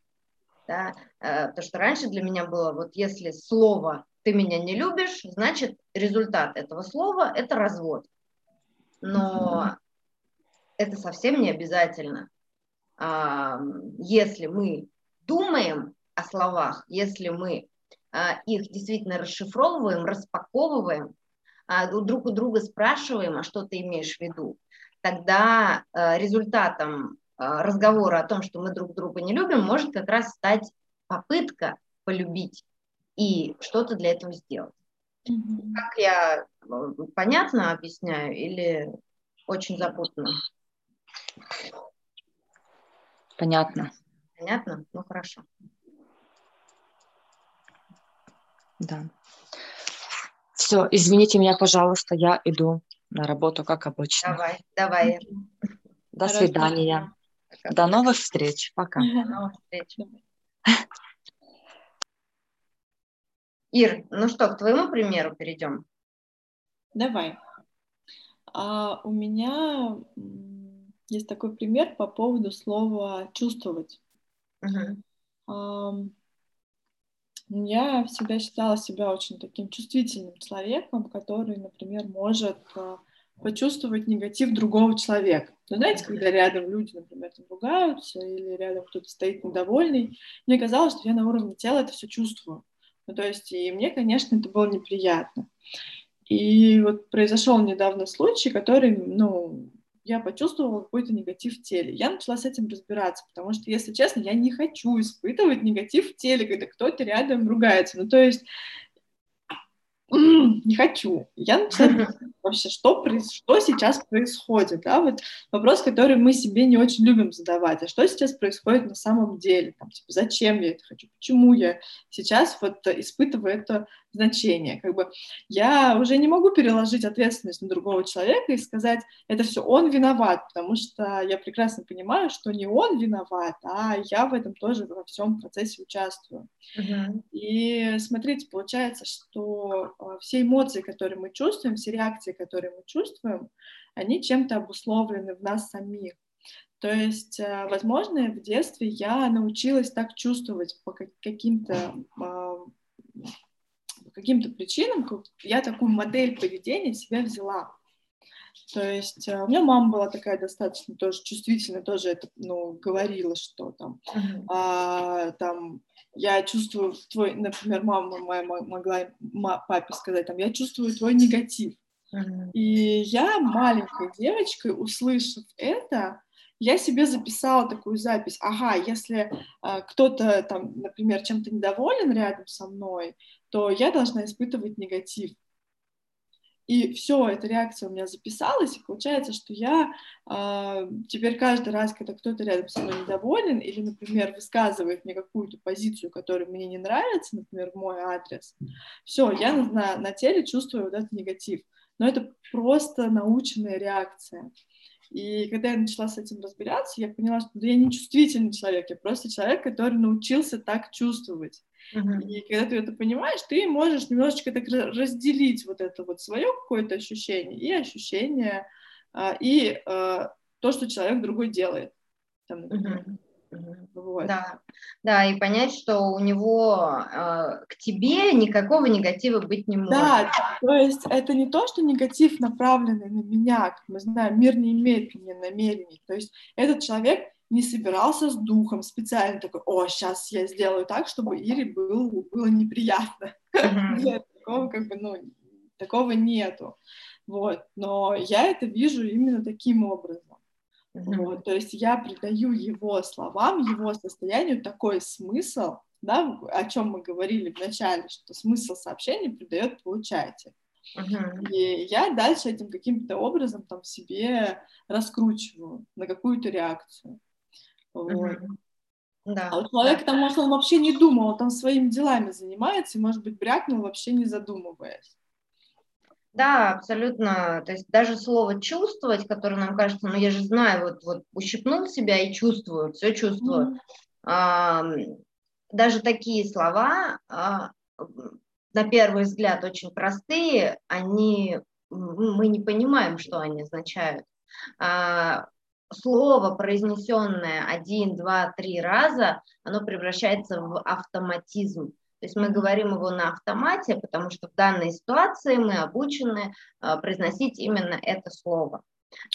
Да? Э, потому что раньше для меня было, вот если слово «ты меня не любишь», значит, результат этого слова – это развод. Но это совсем не обязательно. Если мы думаем о словах, если мы их действительно расшифровываем, распаковываем, а, друг у друга спрашиваем, а что ты имеешь в виду, тогда а, результатом разговора о том, что мы друг друга не любим, может как раз стать попытка полюбить и что-то для этого сделать. Mm-hmm. Как я понятно объясняю или очень запутанно? Понятно. Понятно? Ну хорошо. Да. Все, извините меня, пожалуйста, я иду на работу, как обычно. Давай, давай. До Хорошо. свидания. Пока. До новых встреч. Пока. До новых встреч. Ир, ну что, к твоему примеру перейдем? Давай. А, у меня есть такой пример по поводу слова чувствовать. Угу. А, я всегда считала себя очень таким чувствительным человеком, который, например, может э, почувствовать негатив другого человека. Но знаете, когда рядом люди, например, ругаются или рядом кто-то стоит недовольный, мне казалось, что я на уровне тела это все чувствую. Ну, то есть, и мне, конечно, это было неприятно. И вот произошел недавно случай, который, ну, я почувствовала какой-то негатив в теле. Я начала с этим разбираться, потому что, если честно, я не хочу испытывать негатив в теле, когда кто-то рядом ругается. Ну, то есть не хочу. Я начала вообще, что, что сейчас происходит, да, вот вопрос, который мы себе не очень любим задавать, а что сейчас происходит на самом деле, там, типа, зачем я это хочу, почему я сейчас вот испытываю это значение, как бы я уже не могу переложить ответственность на другого человека и сказать, это все он виноват, потому что я прекрасно понимаю, что не он виноват, а я в этом тоже во всем процессе участвую. Uh-huh. И смотрите, получается, что а, все эмоции, которые мы чувствуем, все реакции, которые мы чувствуем, они чем-то обусловлены в нас самих. То есть, а, возможно, в детстве я научилась так чувствовать по каким-то по каким-то причинам, я такую модель поведения себя взяла. То есть у меня мама была такая достаточно тоже чувствительная, тоже это, ну, говорила, что там, uh-huh. а, там я чувствую твой, например, мама моя могла папе сказать, там, я чувствую твой негатив. И я маленькой девочкой, услышав это, я себе записала такую запись. Ага, если э, кто-то там, например, чем-то недоволен рядом со мной, то я должна испытывать негатив. И все, эта реакция у меня записалась, и получается, что я э, теперь каждый раз, когда кто-то рядом со мной недоволен или, например, высказывает мне какую-то позицию, которая мне не нравится, например, в мой адрес, все, я на, на, на теле чувствую вот этот негатив. Но это просто наученная реакция. И когда я начала с этим разбираться, я поняла, что да, я не чувствительный человек, я просто человек, который научился так чувствовать. Uh-huh. И когда ты это понимаешь, ты можешь немножечко так разделить вот это вот свое какое-то ощущение и ощущение, а, и а, то, что человек другой делает. Там. Uh-huh. Вот. Да, да, и понять, что у него э, к тебе никакого негатива быть не может. Да, то есть это не то, что негатив направленный на меня, как мы знаем, мир не имеет мне намерений. То есть этот человек не собирался с духом специально такой, о, сейчас я сделаю так, чтобы Ире был, было неприятно. Нет, такого как бы, ну, такого нету. Вот, но я это вижу именно таким образом. Mm-hmm. Вот, то есть я придаю его словам, его состоянию такой смысл, да, о чем мы говорили в начале, что смысл сообщения придает получатель. Uh-huh. И я дальше этим каким-то образом там себе раскручиваю на какую-то реакцию. Вот. Да, а у человека да. там, может, он вообще не думал, он там своими делами занимается, и, может быть, брякнул вообще не задумываясь. Да, абсолютно. То есть даже слово чувствовать, которое нам кажется, ну я же знаю, вот, вот ущипнул себя и чувствую, все чувствую. Mm-hmm. А, даже такие слова, а, на первый взгляд, очень простые, они, мы не понимаем, что они означают. А, слово, произнесенное один, два, три раза, оно превращается в автоматизм. То есть мы говорим его на автомате, потому что в данной ситуации мы обучены а, произносить именно это слово.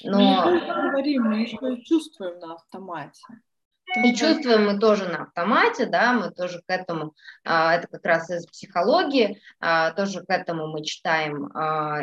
Но... Мы не говорим, мы еще и чувствуем на автомате. И чувствуем мы тоже на автомате, да, мы тоже к этому, а, это как раз из психологии, а, тоже к этому мы читаем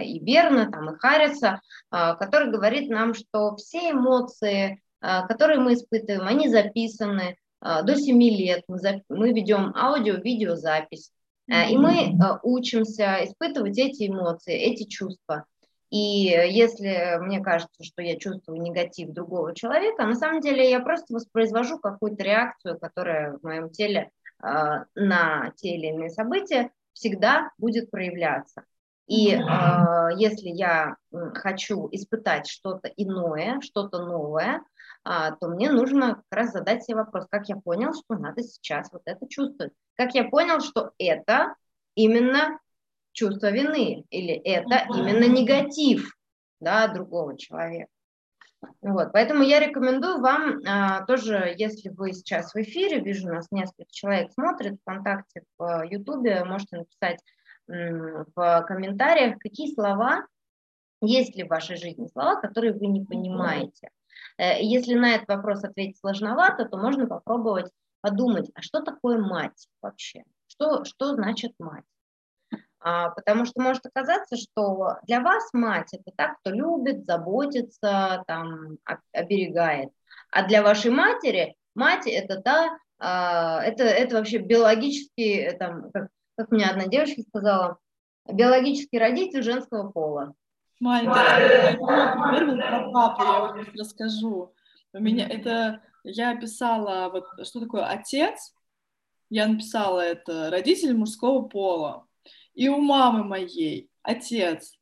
и Берна, там, и Харриса, который говорит нам, что все эмоции, которые мы испытываем, они записаны, а, до 7 лет мы, ведем аудио-видеозапись, и мы а, учимся испытывать эти эмоции, эти чувства. И если мне кажется, что я чувствую негатив другого человека, на самом деле я просто воспроизвожу какую-то реакцию, которая в моем теле на те или иные события всегда будет проявляться. И э, если я хочу испытать что-то иное, что-то новое, а, то мне нужно как раз задать себе вопрос, как я понял, что надо сейчас вот это чувствовать, как я понял, что это именно чувство вины или это именно негатив да, другого человека. Вот, поэтому я рекомендую вам а, тоже, если вы сейчас в эфире, вижу, у нас несколько человек смотрит ВКонтакте, в Ютубе, можете написать м, в комментариях, какие слова, есть ли в вашей жизни слова, которые вы не понимаете. Э, если на этот вопрос ответить сложновато, то можно попробовать подумать, а что такое мать вообще? Что, что значит мать? А, потому что может оказаться, что для вас мать это та, кто любит, заботится, там, оберегает. А для вашей матери мать это та, а, это, это вообще биологический, там, как, как мне одна девочка сказала, биологический родитель женского пола. Маленький. Пример был про папу, я вот расскажу. У меня это, я писала, вот что такое отец, я написала это родитель мужского пола. И у мамы моей отец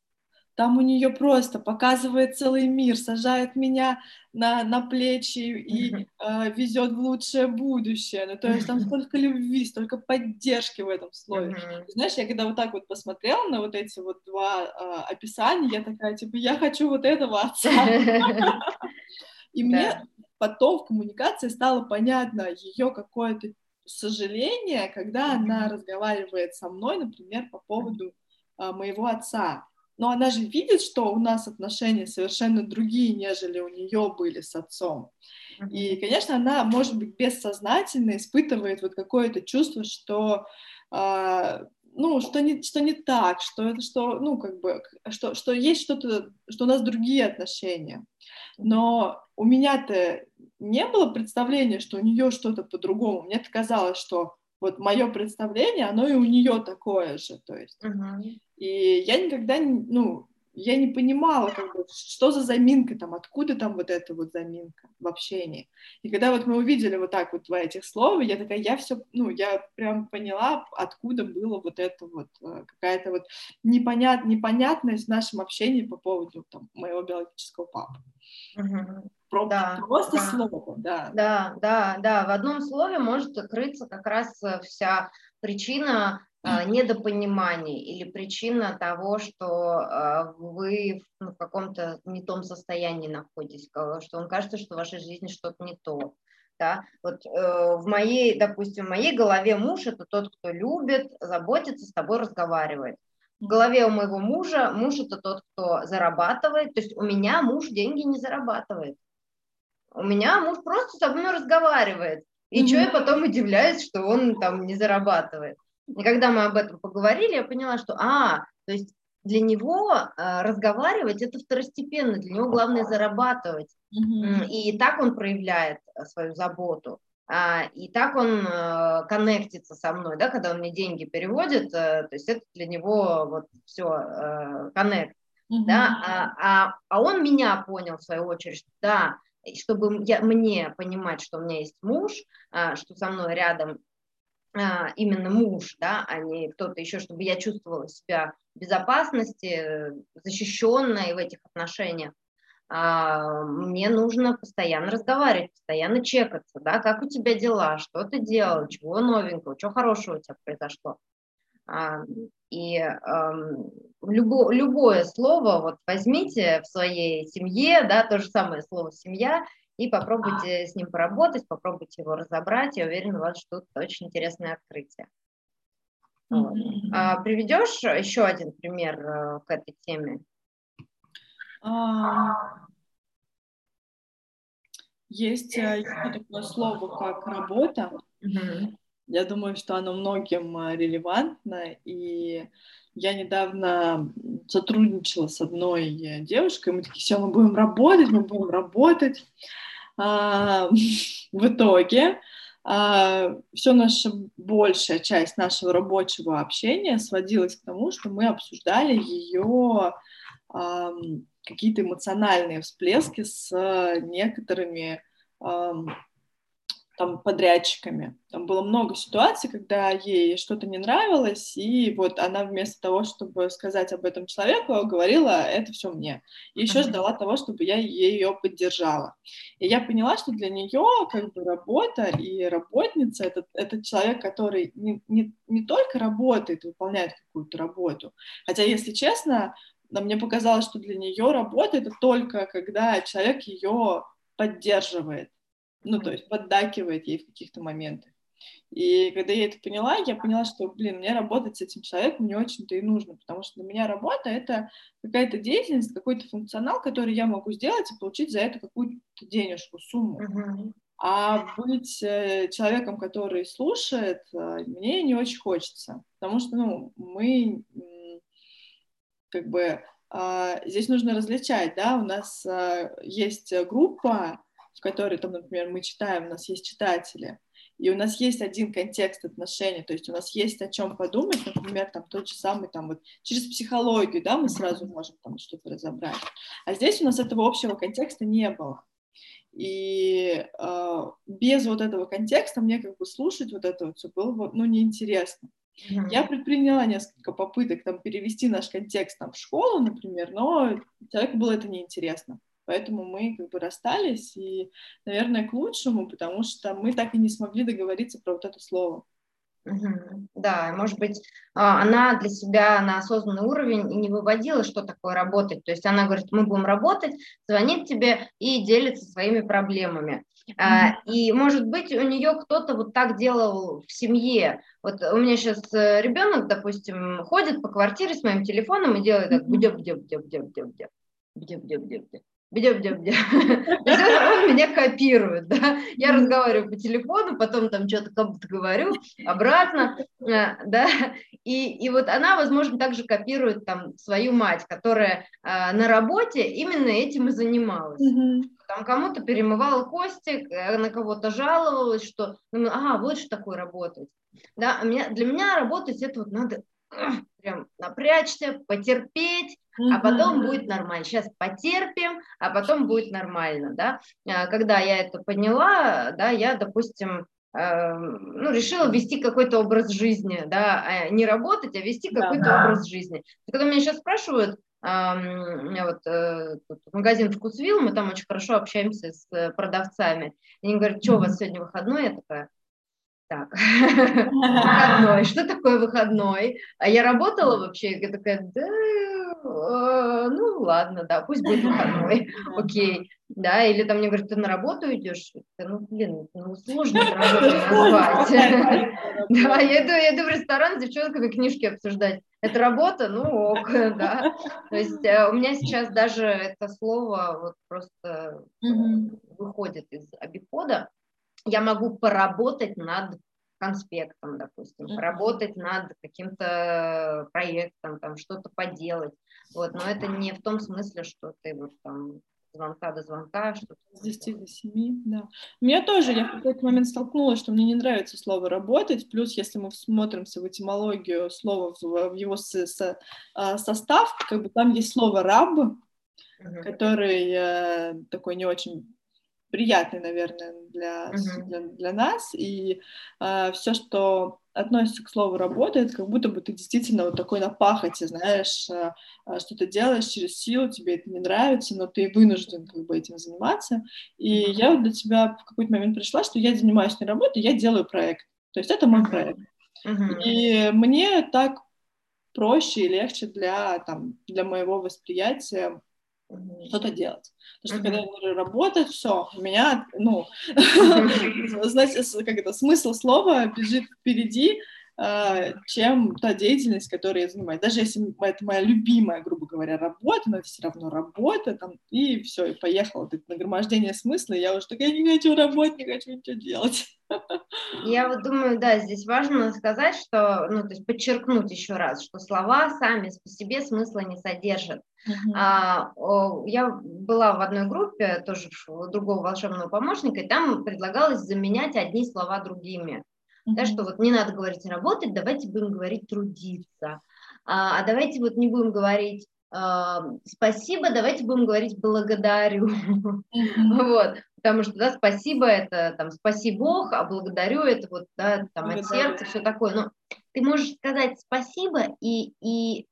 там у нее просто показывает целый мир, сажает меня на, на плечи и э, везет в лучшее будущее. Ну, то есть там столько любви, столько поддержки в этом слове. Знаешь, я когда вот так вот посмотрела на вот эти вот два э, описания, я такая, типа, я хочу вот этого отца. И мне потом в коммуникации стало понятно ее какое-то сожаление, когда она разговаривает со мной, например, по поводу а, моего отца. Но она же видит, что у нас отношения совершенно другие, нежели у нее были с отцом. И, конечно, она, может быть, бессознательно испытывает вот какое-то чувство, что э, ну, что не, что не так, что это, что, ну, как бы, что, что есть что-то, что у нас другие отношения. Но у меня-то не было представления, что у нее что-то по-другому. Мне казалось, что вот мое представление, оно и у нее такое же, то есть. Uh-huh. И я никогда, ну, я не понимала, как бы, что за заминка там, откуда там вот эта вот заминка в общении. И когда вот мы увидели вот так вот два этих слова, я такая, я все, ну, я прям поняла, откуда было вот это вот, э, какая-то вот непонят, непонятность в нашем общении по поводу там, моего биологического папы. Угу. Про, да, просто да. слово, да. Да, да, да. В одном слове может крыться как раз вся причина а, недопонимание или причина того, что а, вы в каком-то не том состоянии находитесь, что вам кажется, что в вашей жизни что-то не то. Да? Вот э, в моей, допустим, в моей голове муж это тот, кто любит, заботится, с тобой разговаривает. В голове у моего мужа муж это тот, кто зарабатывает. То есть у меня муж деньги не зарабатывает. У меня муж просто со мной разговаривает. И mm-hmm. что я потом удивляюсь, что он там не зарабатывает. И когда мы об этом поговорили, я поняла, что, а, то есть для него э, разговаривать это второстепенно, для него главное зарабатывать. Mm-hmm. И так он проявляет э, свою заботу. а, и так он э, коннектится со мной, да, когда он мне деньги переводит, э, то есть это для него вот все коннект, mm-hmm. да, а, а, а он меня понял в свою очередь, да, чтобы я, мне понимать, что у меня есть муж, а, что со мной рядом именно муж, да, а не кто-то еще, чтобы я чувствовала себя в безопасности, защищенной в этих отношениях, а, мне нужно постоянно разговаривать, постоянно чекаться, да, как у тебя дела, что ты делал, чего новенького, чего хорошего у тебя произошло. А, и любо, любое слово вот возьмите в своей семье, да, то же самое слово «семья», и попробуйте с ним поработать, попробуйте его разобрать. Я уверена, вас ждут очень интересные открытия. Вот. А, приведешь еще один пример э, к этой теме? Есть э, такое слово, как работа. Я думаю, что оно многим э, релевантно, и я недавно сотрудничала с одной девушкой, мы такие, все, мы будем работать, мы будем работать. А, в итоге а, все наша большая часть нашего рабочего общения сводилась к тому, что мы обсуждали ее какие-то эмоциональные всплески с некоторыми там подрядчиками. Там было много ситуаций, когда ей что-то не нравилось, и вот она вместо того, чтобы сказать об этом человеку, говорила это все мне. И еще ждала того, чтобы я ее поддержала. И я поняла, что для нее как бы работа и работница это, это человек, который не, не, не только работает, выполняет какую-то работу. Хотя, если честно, но мне показалось, что для нее работа это только когда человек ее поддерживает, ну, то есть поддакивает ей в каких-то моментах. И когда я это поняла, я поняла, что, блин, мне работать с этим человеком не очень-то и нужно, потому что для меня работа — это какая-то деятельность, какой-то функционал, который я могу сделать и получить за это какую-то денежку, сумму. Uh-huh. А быть э, человеком, который слушает, э, мне не очень хочется, потому что, ну, мы как бы а, здесь нужно различать, да, у нас а, есть группа, которой, там, например, мы читаем, у нас есть читатели, и у нас есть один контекст отношений, то есть у нас есть о чем подумать, например, там тот же самый, там вот через психологию, да, мы сразу можем там что-то разобрать, а здесь у нас этого общего контекста не было. И э, без вот этого контекста мне как бы слушать вот это вот все было ну, неинтересно. Mm-hmm. Я предприняла несколько попыток там перевести наш контекст там в школу, например, но человеку было это неинтересно. Поэтому мы как бы расстались, и, наверное, к лучшему, потому что мы так и не смогли договориться про вот это слово. Да, может быть, а, она для себя на осознанный уровень не выводила, что такое работать. То есть она говорит, мы будем работать, звонит тебе и делится своими проблемами. Mm-hmm. И, может быть, у нее кто-то вот так делал в семье. Вот у меня сейчас э, ребенок, допустим, ходит по квартире с моим телефоном и делает так, где, где, где, где, где, где, где, где, где, где бдя, бдя, бдя. Он меня копирует, да. Я разговариваю по телефону, потом там что-то кому-то говорю, обратно, э, да. И, и вот она, возможно, также копирует там свою мать, которая э, на работе именно этим и занималась. Там кому-то перемывала кости, э, на кого-то жаловалась, что, ну, ага, вот что такое работать. Да, а меня, для меня работать это вот надо прям напрячься, потерпеть, а потом будет нормально. Сейчас потерпим, а потом будет нормально, да. А, когда я это поняла, да, я, допустим, эм, ну, решила вести какой-то образ жизни, да, а не работать, а вести какой-то да. образ жизни. Когда меня сейчас спрашивают, у меня вот э, магазин «Вкусвилл», мы там очень хорошо общаемся с э, продавцами. Они говорят, что у вас сегодня выходной? Я такая, так, выходной, что такое выходной? А я работала вообще, я такая, да, э, ну ладно, да, пусть будет выходной, окей, да, или там мне говорят, ты на работу идешь? Ну, блин, ну сложно это работой назвать. Да, я иду, я иду в ресторан с девчонками книжки обсуждать. Это работа? Ну ок, да. То есть э, у меня сейчас даже это слово вот просто выходит из обихода, я могу поработать над конспектом, допустим, mm-hmm. поработать над каким-то проектом, там что-то поделать. Вот, но это не в том смысле, что ты вот там звонка до звонка. Что с 10 до 7, да. У меня тоже, я в какой-то момент столкнулась, что мне не нравится слово «работать», плюс если мы смотримся в этимологию слова, в его а, состав, как бы там есть слово «раб», uh-huh. который э, такой не очень приятный, наверное, для, uh-huh. для, для нас, и э, все, что относится к слову работает, как будто бы ты действительно вот такой на пахоте, знаешь, э, э, что ты делаешь через силу, тебе это не нравится, но ты вынужден как бы этим заниматься. И mm-hmm. я вот для тебя в какой-то момент пришла, что я занимаюсь не работой, я делаю проект. То есть это мой проект. Mm-hmm. И мне так проще и легче для, там, для моего восприятия что-то делать. Потому что когда я говорю работать, все, у меня, ну, знаете, как это, смысл слова бежит впереди, чем та деятельность, которой я занимаюсь. Даже если это моя любимая, грубо говоря, работа, но это все равно работа, там, и все, и поехала. Это нагромождение смысла, и я уже такая, не хочу работать, не хочу ничего делать. Я вот думаю, да, здесь важно сказать, что, ну, то есть подчеркнуть еще раз, что слова сами по себе смысла не содержат. Uh-huh. А, о, я была в одной группе, тоже другого волшебного помощника, и там предлагалось заменять одни слова другими. Uh-huh. Да, что вот не надо говорить работать, давайте будем говорить трудиться. А, а давайте вот не будем говорить спасибо, давайте будем говорить благодарю. Uh-huh. вот, потому что, да, спасибо это там спаси Бог, а благодарю это вот, да, там благодарю. от сердца, все такое. Но ты можешь сказать спасибо и, и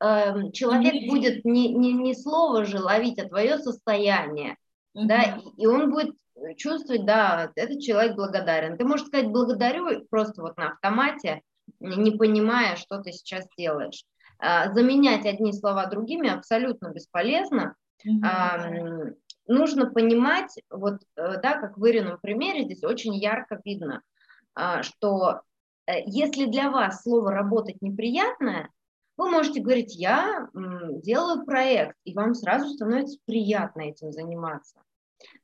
э, человек mm-hmm. будет не, не, не слово же ловить, а твое состояние, mm-hmm. да, и, и он будет чувствовать, да, этот человек благодарен. Ты можешь сказать благодарю просто вот на автомате, не понимая, что ты сейчас делаешь. А, заменять одни слова другими абсолютно бесполезно. Mm-hmm. Нужно понимать, вот, э, да, как в Ирином примере здесь очень ярко видно, а, что э, если для вас слово «работать» неприятное, вы можете говорить, я делаю проект, и вам сразу становится приятно этим заниматься.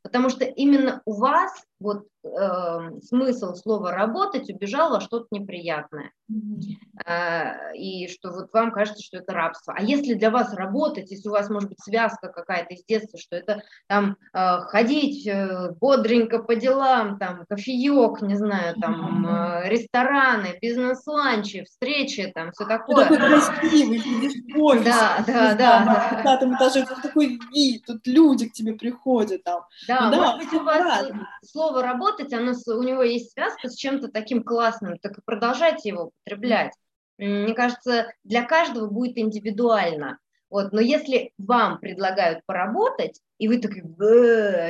Потому что именно у вас вот э, смысл слова работать убежал во что-то неприятное. Mm-hmm. Э, и что вот вам кажется, что это рабство. А если для вас работать, если у вас может быть связка какая-то из детства, что это там э, ходить э, бодренько по делам, там кофеек, не знаю, там э, рестораны, бизнес-ланчи, встречи, там все такое. Ты такой красивый, сидишь в офисе. Да, да, да. На пятом этаже такой вид, тут люди к тебе приходят там. Да, да может быть у вас слово работать, оно, у него есть связка с чем-то таким классным, так и продолжайте его употреблять. Мне кажется, для каждого будет индивидуально. Вот, но если вам предлагают поработать, и вы такой,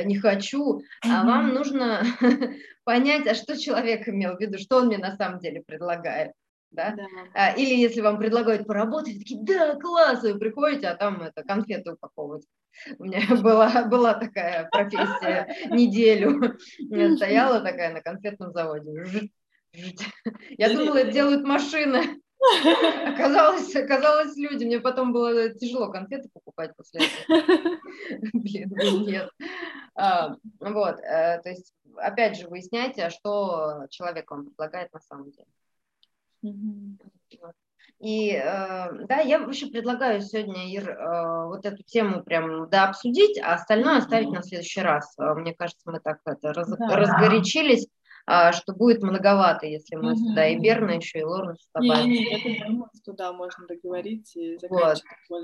не хочу, а вам нужно понять, а что человек имел в виду, что он мне на самом деле предлагает да? да. А, или если вам предлагают поработать, такие, да, класс, вы приходите, а там это конфеты упаковывать. У меня была, была такая профессия неделю. Я стояла такая на конфетном заводе. Я думала, это делают машины. Оказалось, оказалось люди. Мне потом было тяжело конфеты покупать после этого. Блин, нет. А, вот, э, то есть, опять же, выясняйте, а что человек вам предлагает на самом деле. И э, да, я вообще предлагаю сегодня, Ир, э, вот эту тему прям да, обсудить, а остальное оставить на следующий раз. Э, мне кажется, мы так это раз, да. разгорячились, что будет многовато, если мы угу. сюда и Берна еще, и Лорну добавим. Не, не, я думаю, что да, можно договорить и вот.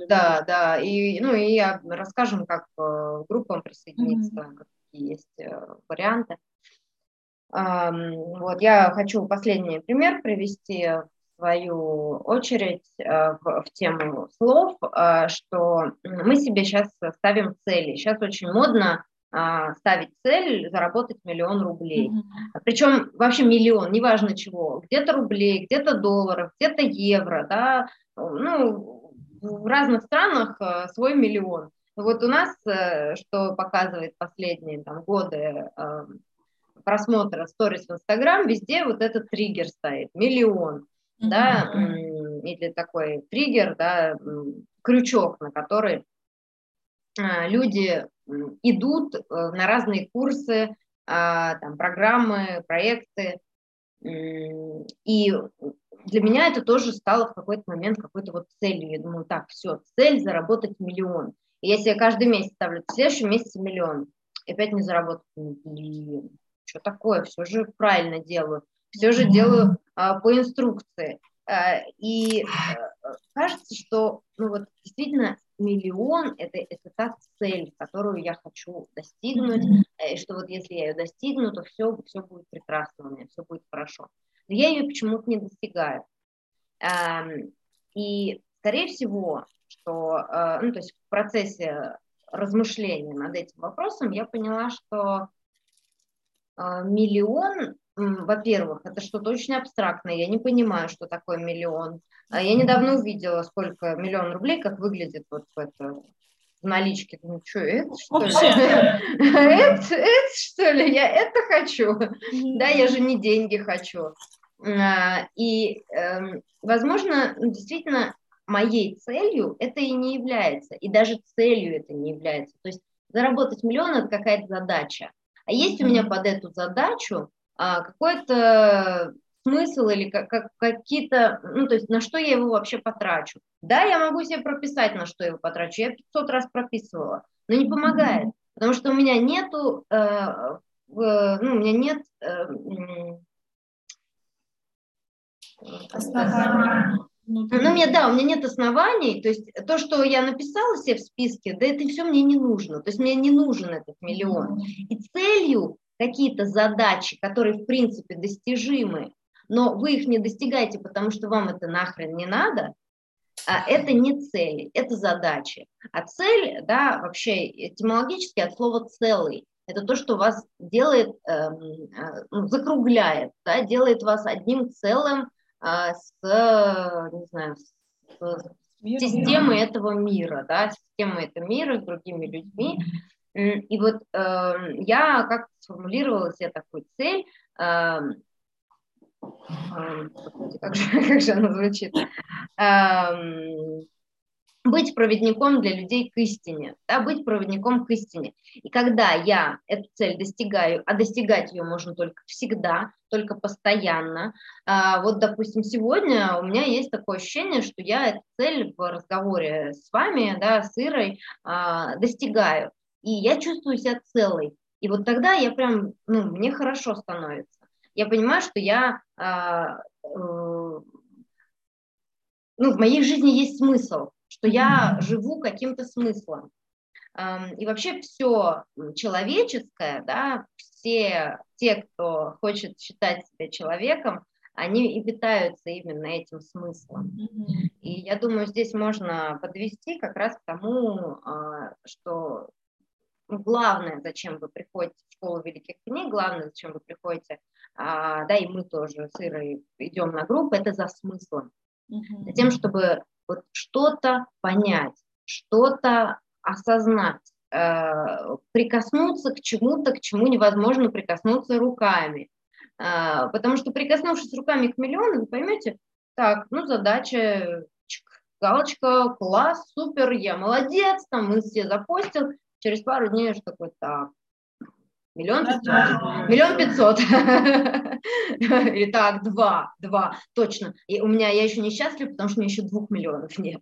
Да, да, и, ну и расскажем, как группам присоединиться, угу. какие есть варианты. Вот, я хочу последний пример привести свою очередь э, в, в тему слов, э, что мы себе сейчас ставим цели. Сейчас очень модно а, ставить цель заработать миллион рублей. Mm-hmm. Причем вообще миллион, неважно чего, где-то рублей, где-то долларов, где-то евро, да, ну, в разных странах э, свой миллион. Вот у нас, что показывает последние там, годы просмотра сторис в Инстаграм, везде вот этот триггер стоит, миллион, mm-hmm. да, или такой триггер, да, крючок, на который а, люди идут э, на разные курсы, а, там, программы, проекты, и для меня это тоже стало в какой-то момент какой-то вот целью. Я думаю, так, все, цель заработать миллион. И если я каждый месяц ставлю, в следующем месяце миллион, и опять не заработаю, блин, что такое, все же правильно делаю, все же делаю а, по инструкции. А, и а, кажется, что ну вот действительно миллион это, это та цель, которую я хочу достигнуть, и что вот если я ее достигну, то все, все будет прекрасно у меня, все будет хорошо. Но я ее почему-то не достигаю. И, скорее всего, что, ну, то есть в процессе размышления над этим вопросом я поняла, что миллион во-первых, это что-то очень абстрактное, я не понимаю, что такое миллион. А я недавно увидела, сколько миллион рублей, как выглядит вот это в наличке. Ну что, это что ли? это, это что ли? Я это хочу. Да, я же не деньги хочу. А, и, эм, возможно, ну, действительно, моей целью это и не является. И даже целью это не является. То есть заработать миллион – это какая-то задача. А есть у меня под эту задачу а, какой-то смысл или как, как, какие-то, ну, то есть на что я его вообще потрачу. Да, я могу себе прописать, на что я его потрачу. Я 500 раз прописывала, но не помогает, потому что у меня нету, э, э, ну, у меня нет... Э, Оснований. Ну, ну, мне, да, у меня нет оснований, то есть то, что я написала себе в списке, да это все мне не нужно, то есть мне не нужен этот миллион. И целью какие-то задачи, которые в принципе достижимы, но вы их не достигаете, потому что вам это нахрен не надо, а это не цели, это задачи. А цель, да, вообще этимологически от слова целый. Это то, что вас делает, э, ну, закругляет, да, делает вас одним целым с, не знаю, с, системой этого мира, да, системой этого мира с другими людьми. И вот э, я как сформулировала себе такую цель, э, э, как, же, как же она звучит, э, быть проводником для людей к истине, да, быть проводником к истине. И когда я эту цель достигаю, а достигать ее можно только всегда, только постоянно, а, вот, допустим, сегодня у меня есть такое ощущение, что я эту цель в разговоре с вами, да, с Ирой, а, достигаю и я чувствую себя целой. И вот тогда я прям, ну, мне хорошо становится. Я понимаю, что я, э, э, ну, в моей жизни есть смысл, что я живу каким-то смыслом. И вообще все человеческое, да, все те, кто хочет считать себя человеком, они и питаются именно этим смыслом. Mm-hmm. И я думаю, здесь можно подвести как раз к тому, а, что главное, зачем вы приходите в школу великих книг, главное, зачем вы приходите, а, да, и мы тоже с Ирой идем на группу, это за смыслом. Mm-hmm. За тем, чтобы вот что-то понять, что-то осознать, э, прикоснуться к чему-то, к чему невозможно прикоснуться руками. Э, потому что прикоснувшись руками к миллиону, вы поймете, так, ну задача, галочка, класс, супер, я молодец, там мы все запостил, через пару дней уже такой, так, миллион пятьсот, миллион пятьсот, или так, два, два, точно. И у меня, я еще несчастлив, потому что у меня еще двух миллионов нет.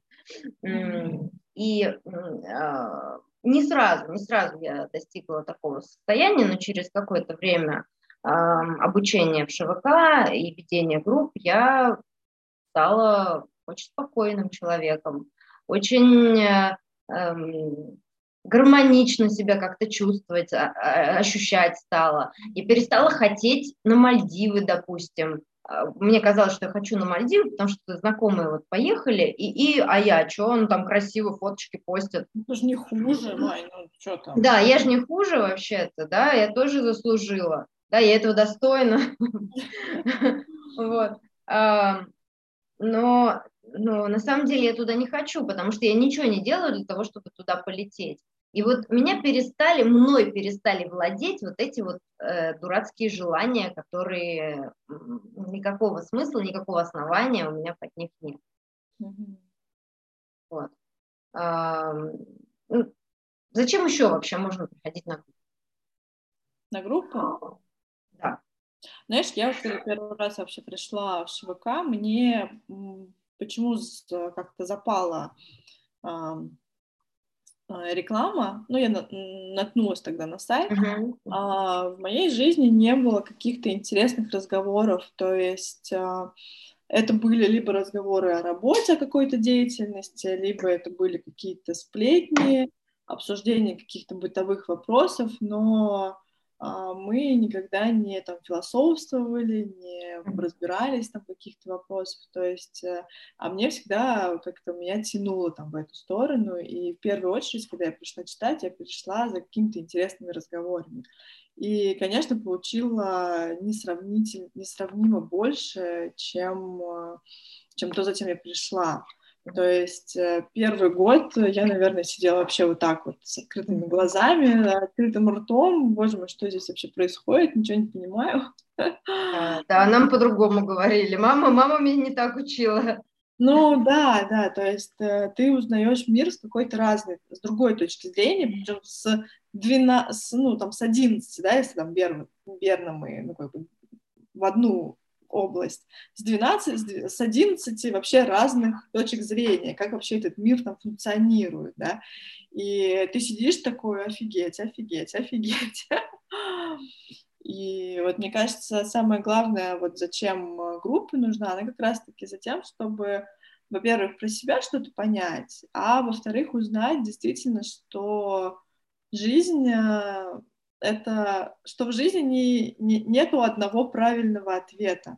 И а, не сразу, не сразу я достигла такого состояния, но через какое-то время обучения в ШВК и ведения групп я стала очень спокойным человеком, очень эм, гармонично себя как-то чувствовать, а, а, ощущать стала. И перестала хотеть на Мальдивы, допустим. А, мне казалось, что я хочу на Мальдивы, потому что знакомые вот поехали, и, и а я, что он там красиво фоточки постит. Ну, это же не хуже, Май, ну что там. Да, я же не хуже вообще-то, да, я тоже заслужила, да, я этого достойна. Вот. Но но на самом деле я туда не хочу, потому что я ничего не делаю для того, чтобы туда полететь. И вот меня перестали, мной перестали владеть вот эти вот э, дурацкие желания, которые никакого смысла, никакого основания у меня под них нет. Mm-hmm. Вот. А, ну, зачем еще вообще можно приходить на группу? На группу? Да. Знаешь, я вот первый раз вообще пришла в ШВК, мне почему как-то запала э, реклама, ну, я наткнулась тогда на сайт, uh-huh. а в моей жизни не было каких-то интересных разговоров, то есть а, это были либо разговоры о работе, о какой-то деятельности, либо это были какие-то сплетни, обсуждение каких-то бытовых вопросов, но мы никогда не там философствовали, не разбирались там в каких-то вопросах, то есть, э, а мне всегда как-то меня тянуло там в эту сторону, и в первую очередь, когда я пришла читать, я пришла за какими-то интересными разговорами. И, конечно, получила несравнительно, несравнимо больше, чем, э, чем то, зачем я пришла. То есть э, первый год я, наверное, сидела вообще вот так вот с открытыми глазами, открытым ртом. Боже мой, что здесь вообще происходит? Ничего не понимаю. Да, нам по-другому говорили. Мама, мама меня не так учила. Ну да, да, то есть э, ты узнаешь мир с какой-то разной, с другой точки зрения, причем с 12, ну там с 11, да, если там верно, верно мы ну, как бы в одну область, с 12, с 11 вообще разных точек зрения, как вообще этот мир там функционирует, да, и ты сидишь такой, офигеть, офигеть, офигеть. И вот мне кажется, самое главное, вот зачем э, группа нужна, она как раз-таки за тем, чтобы, во-первых, про себя что-то понять, а во-вторых, узнать действительно, что жизнь э, это что в жизни не, не, нету одного правильного ответа.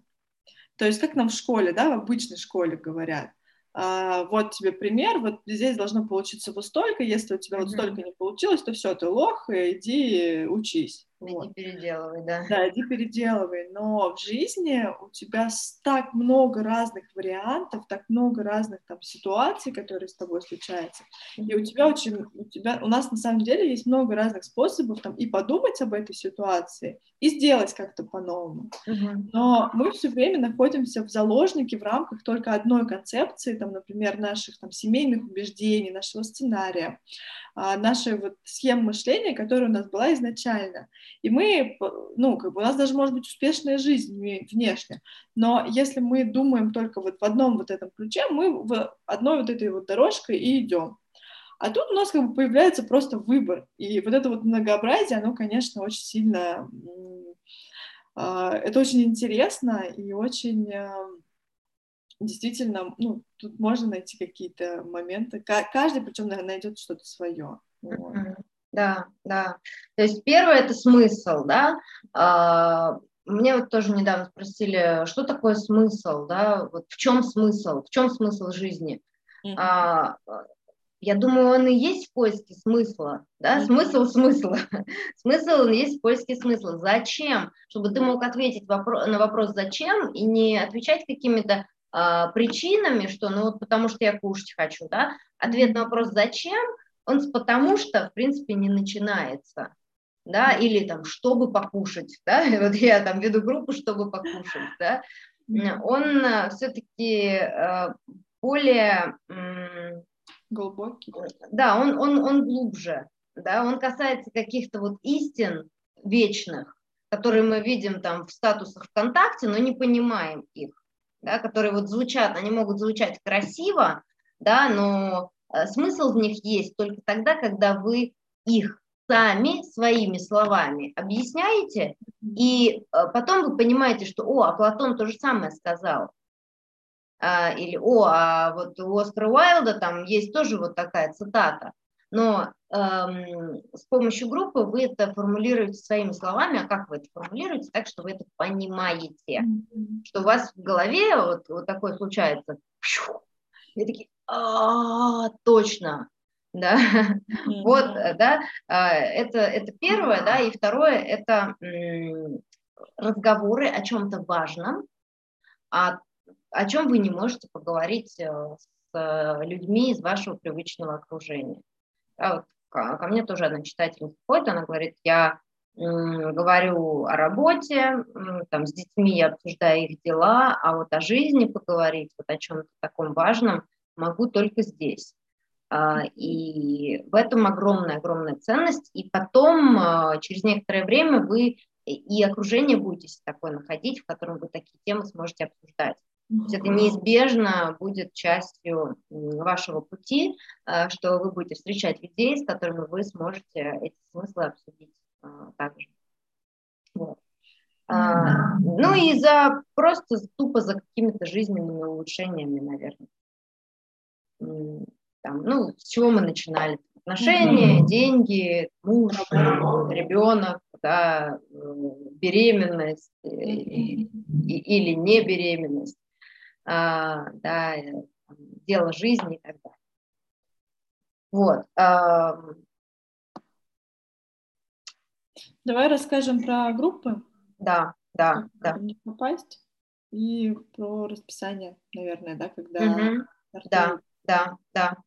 То есть как нам в школе, да, в обычной школе говорят, а, вот тебе пример, вот здесь должно получиться вот столько, если у тебя mm-hmm. вот столько не получилось, то все, ты лох, иди учись. Иди вот. переделывай, да. Да, иди переделывай. Но в жизни у тебя так много разных вариантов, так много разных там ситуаций, которые с тобой случаются. И у тебя очень, у тебя, у нас на самом деле есть много разных способов там и подумать об этой ситуации, и сделать как-то по-новому. Угу. Но мы все время находимся в заложнике в рамках только одной концепции, там, например, наших там семейных убеждений, нашего сценария, нашей вот схемы мышления, которая у нас была изначально. И мы, ну, как бы у нас даже может быть успешная жизнь внешне, но если мы думаем только вот в одном вот этом ключе, мы в одной вот этой вот дорожкой и идем. А тут у нас как бы появляется просто выбор. И вот это вот многообразие, оно, конечно, очень сильно... А, это очень интересно и очень действительно, ну, тут можно найти какие-то моменты. Каждый, причем, найдет что-то свое. Вот. Да, да. То есть первое это смысл, да. А, мне вот тоже недавно спросили, что такое смысл, да, вот в чем смысл, в чем смысл жизни. Mm-hmm. А, я думаю, он и есть в поиске смысла, да, mm-hmm. смысл смысла. смысл он есть в поиске смысла. Зачем? Чтобы ты мог ответить вопро- на вопрос «зачем» и не отвечать какими-то а, причинами, что ну вот потому что я кушать хочу, да. Ответ на вопрос «зачем?» он потому что, в принципе, не начинается, да, или там, чтобы покушать, да, вот я там веду группу, чтобы покушать, да, он э, все-таки э, более... Глубокий. Да, он, он, он глубже, да, он касается каких-то вот истин вечных, которые мы видим там в статусах ВКонтакте, но не понимаем их, да, которые вот звучат, они могут звучать красиво, да, но Э, смысл в них есть только тогда, когда вы их сами своими словами объясняете, и э, потом вы понимаете, что, о, а Платон то же самое сказал. А, или, о, а вот у Оскара Уайлда там есть тоже вот такая цитата. Но эм, с помощью группы вы это формулируете своими словами, а как вы это формулируете, так что вы это понимаете, mm-hmm. что у вас в голове вот, вот такое случается, и такие, а, точно, да, mm-hmm. вот, да, а, это, это первое, да, и второе, это разговоры о чем-то важном, о, о чем вы не можете поговорить э, с э, людьми из вашего привычного окружения. Да, вот ко мне тоже одна читательница ходит, она говорит, я говорю о работе, там, с детьми я обсуждаю их дела, а вот о жизни поговорить, вот о чем-то таком важном, могу только здесь. А, и в этом огромная-огромная ценность. И потом, а, через некоторое время, вы и окружение будете такое находить, в котором вы такие темы сможете обсуждать. То есть это неизбежно будет частью вашего пути, э, что вы будете встречать людей, с которыми вы сможете эти смыслы обсудить э, также. Вот. А, ну и за просто тупо за какими-то жизненными улучшениями, наверное. Там, ну, с чего мы начинали? Отношения, деньги, муж, ребенок, да, беременность mm-hmm. или не беременность, а, да, дело жизни и так далее. Вот. А... Давай расскажем про группы. Да, да, да. Попасть и про расписание, наверное, да, когда. Угу. Да, да, да.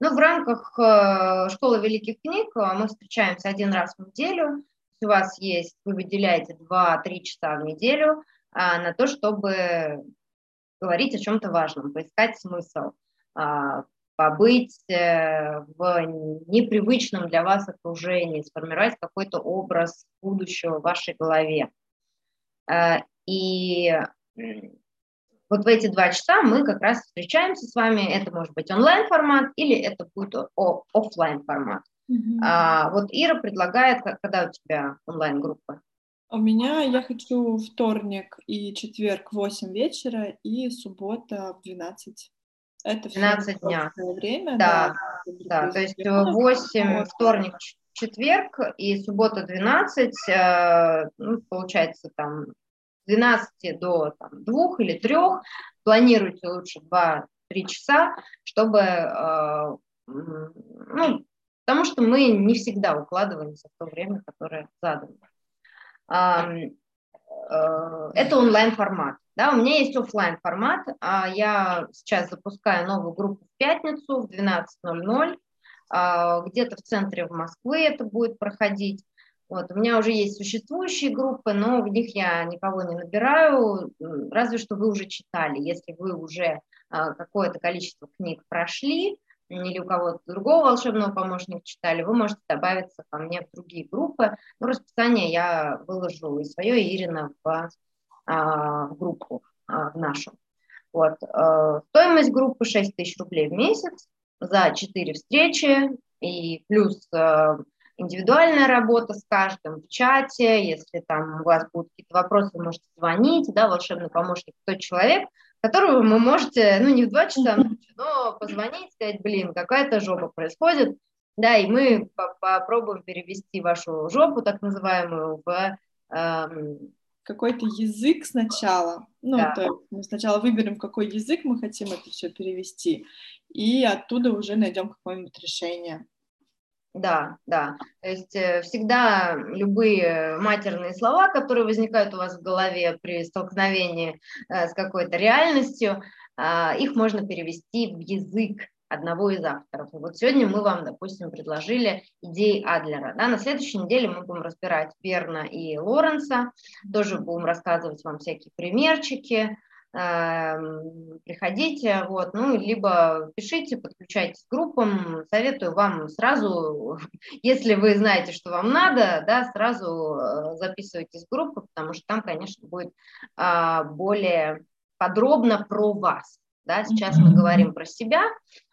Ну, в рамках э, школы великих книг э, мы встречаемся один раз в неделю. У вас есть, вы выделяете 2-3 часа в неделю а, на то, чтобы говорить о чем-то важном, поискать смысл, а, побыть э, в непривычном для вас окружении, сформировать какой-то образ будущего в вашей голове. Э, и вот в эти два часа мы как раз встречаемся с вами. Это может быть онлайн-формат или это будет офлайн формат. Mm-hmm. А, вот Ира предлагает, когда у тебя онлайн-группа? У меня я хочу вторник и четверг в 8 вечера и суббота в 12. Это 12 дня. Время, да, да, да то есть 8 вторник, четверг и суббота 12, э, ну, получается там 12 до там, 2 или 3, планируйте лучше 2-3 часа, чтобы, э, ну, потому что мы не всегда укладываемся в то время, которое задано. Э, это онлайн-формат. Да, у меня есть офлайн формат. А я сейчас запускаю новую группу в пятницу в 12.00. А, где-то в центре в Москве это будет проходить. Вот, у меня уже есть существующие группы, но в них я никого не набираю, разве что вы уже читали. Если вы уже а, какое-то количество книг прошли, или у кого-то другого волшебного помощника читали, вы можете добавиться ко мне в другие группы. Ну, расписание я выложу и свое, и Ирина в, а, в группу, а, в нашу. Вот. А, стоимость группы 6 тысяч рублей в месяц за 4 встречи, и плюс а, индивидуальная работа с каждым в чате, если там у вас будут какие-то вопросы, можете звонить, да, волшебный помощник, тот человек, которого вы можете, ну, не в два часа ночи, но позвонить, сказать, блин, какая-то жопа происходит, да, и мы попробуем перевести вашу жопу, так называемую, в эм... какой-то язык сначала. Ну, да. то мы сначала выберем, какой язык мы хотим это все перевести, и оттуда уже найдем какое-нибудь решение. Да, да. То есть э, всегда любые матерные слова, которые возникают у вас в голове при столкновении э, с какой-то реальностью, а, их можно перевести в язык одного из авторов. вот сегодня мы вам, допустим, предложили идеи Адлера. Да? На следующей неделе мы будем разбирать Берна и Лоренса, тоже будем рассказывать вам всякие примерчики, приходите, вот, ну, либо пишите, подключайтесь к группам, советую вам сразу, если вы знаете, что вам надо, да, сразу э, записывайтесь в группы, потому что там, конечно, будет а, более подробно про вас, да, сейчас мы говорим про себя,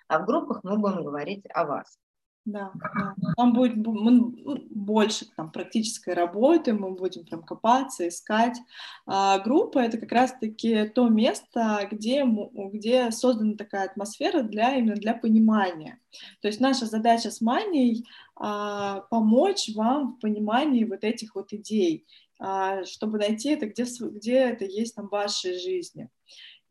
а в группах мы будем говорить о вас. Да, да. Там будет ну, больше там, практической работы, мы будем прям копаться, искать. А группа — это как раз-таки то место, где, где создана такая атмосфера для, именно для понимания. То есть наша задача с Маней а, помочь вам в понимании вот этих вот идей, а, чтобы найти это, где, где это есть там в вашей жизни.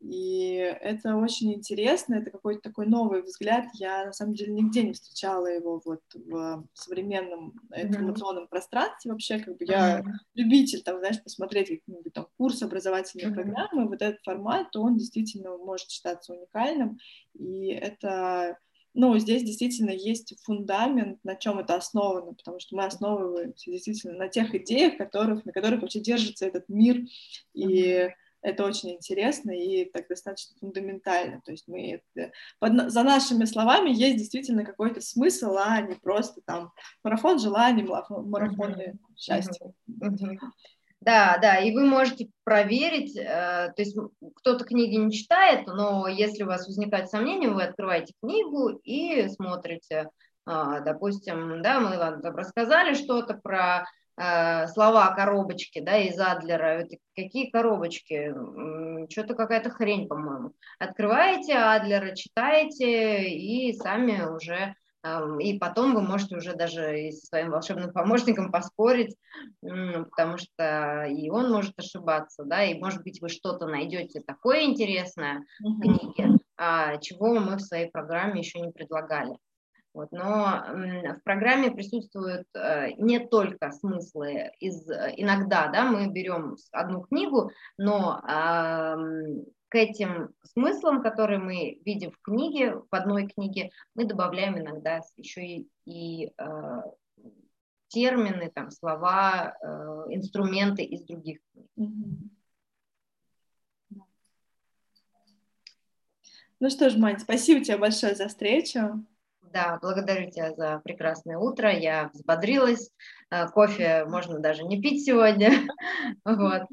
И это очень интересно, это какой-то такой новый взгляд. Я на самом деле нигде не встречала его вот в современном информационном mm-hmm. пространстве вообще. Как бы я mm-hmm. любитель, там, знаешь, посмотреть какие-нибудь там курсы, образовательные mm-hmm. программы. Вот этот формат, он действительно может считаться уникальным. И это ну, здесь действительно есть фундамент, на чем это основано, потому что мы основываемся действительно на тех идеях, которых, на которых вообще держится этот мир, и это очень интересно и так достаточно фундаментально. То есть мы под, за нашими словами есть действительно какой-то смысл, а не просто там марафон желаний, марафон mm-hmm. счастья. Mm-hmm. Да, да, и вы можете проверить, э, то есть кто-то книги не читает, но если у вас возникает сомнение, вы открываете книгу и смотрите, э, допустим, да, мы вам рассказали что-то про слова коробочки, да, из Адлера, это какие коробочки, что-то какая-то хрень, по-моему. Открываете Адлера, читаете и сами уже и потом вы можете уже даже и со своим волшебным помощником поспорить, потому что и он может ошибаться, да, и может быть вы что-то найдете такое интересное в книге, а, чего мы в своей программе еще не предлагали. Вот, но в программе присутствуют э, не только смыслы из иногда, да, мы берем одну книгу, но к этим смыслам, которые мы видим в книге, в одной книге, мы добавляем иногда еще и, и э, термины, там, слова, э, инструменты из других книг. Ну что ж, Мань, спасибо тебе большое за встречу. Да, благодарю тебя за прекрасное утро. Я взбодрилась. Э, кофе можно даже не пить сегодня. Вот.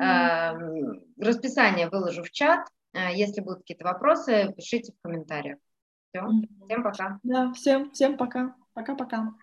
Эм, расписание выложу в чат. Э, если будут какие-то вопросы, пишите в комментариях. Все, всем пока. Да, всем, всем пока. Пока-пока.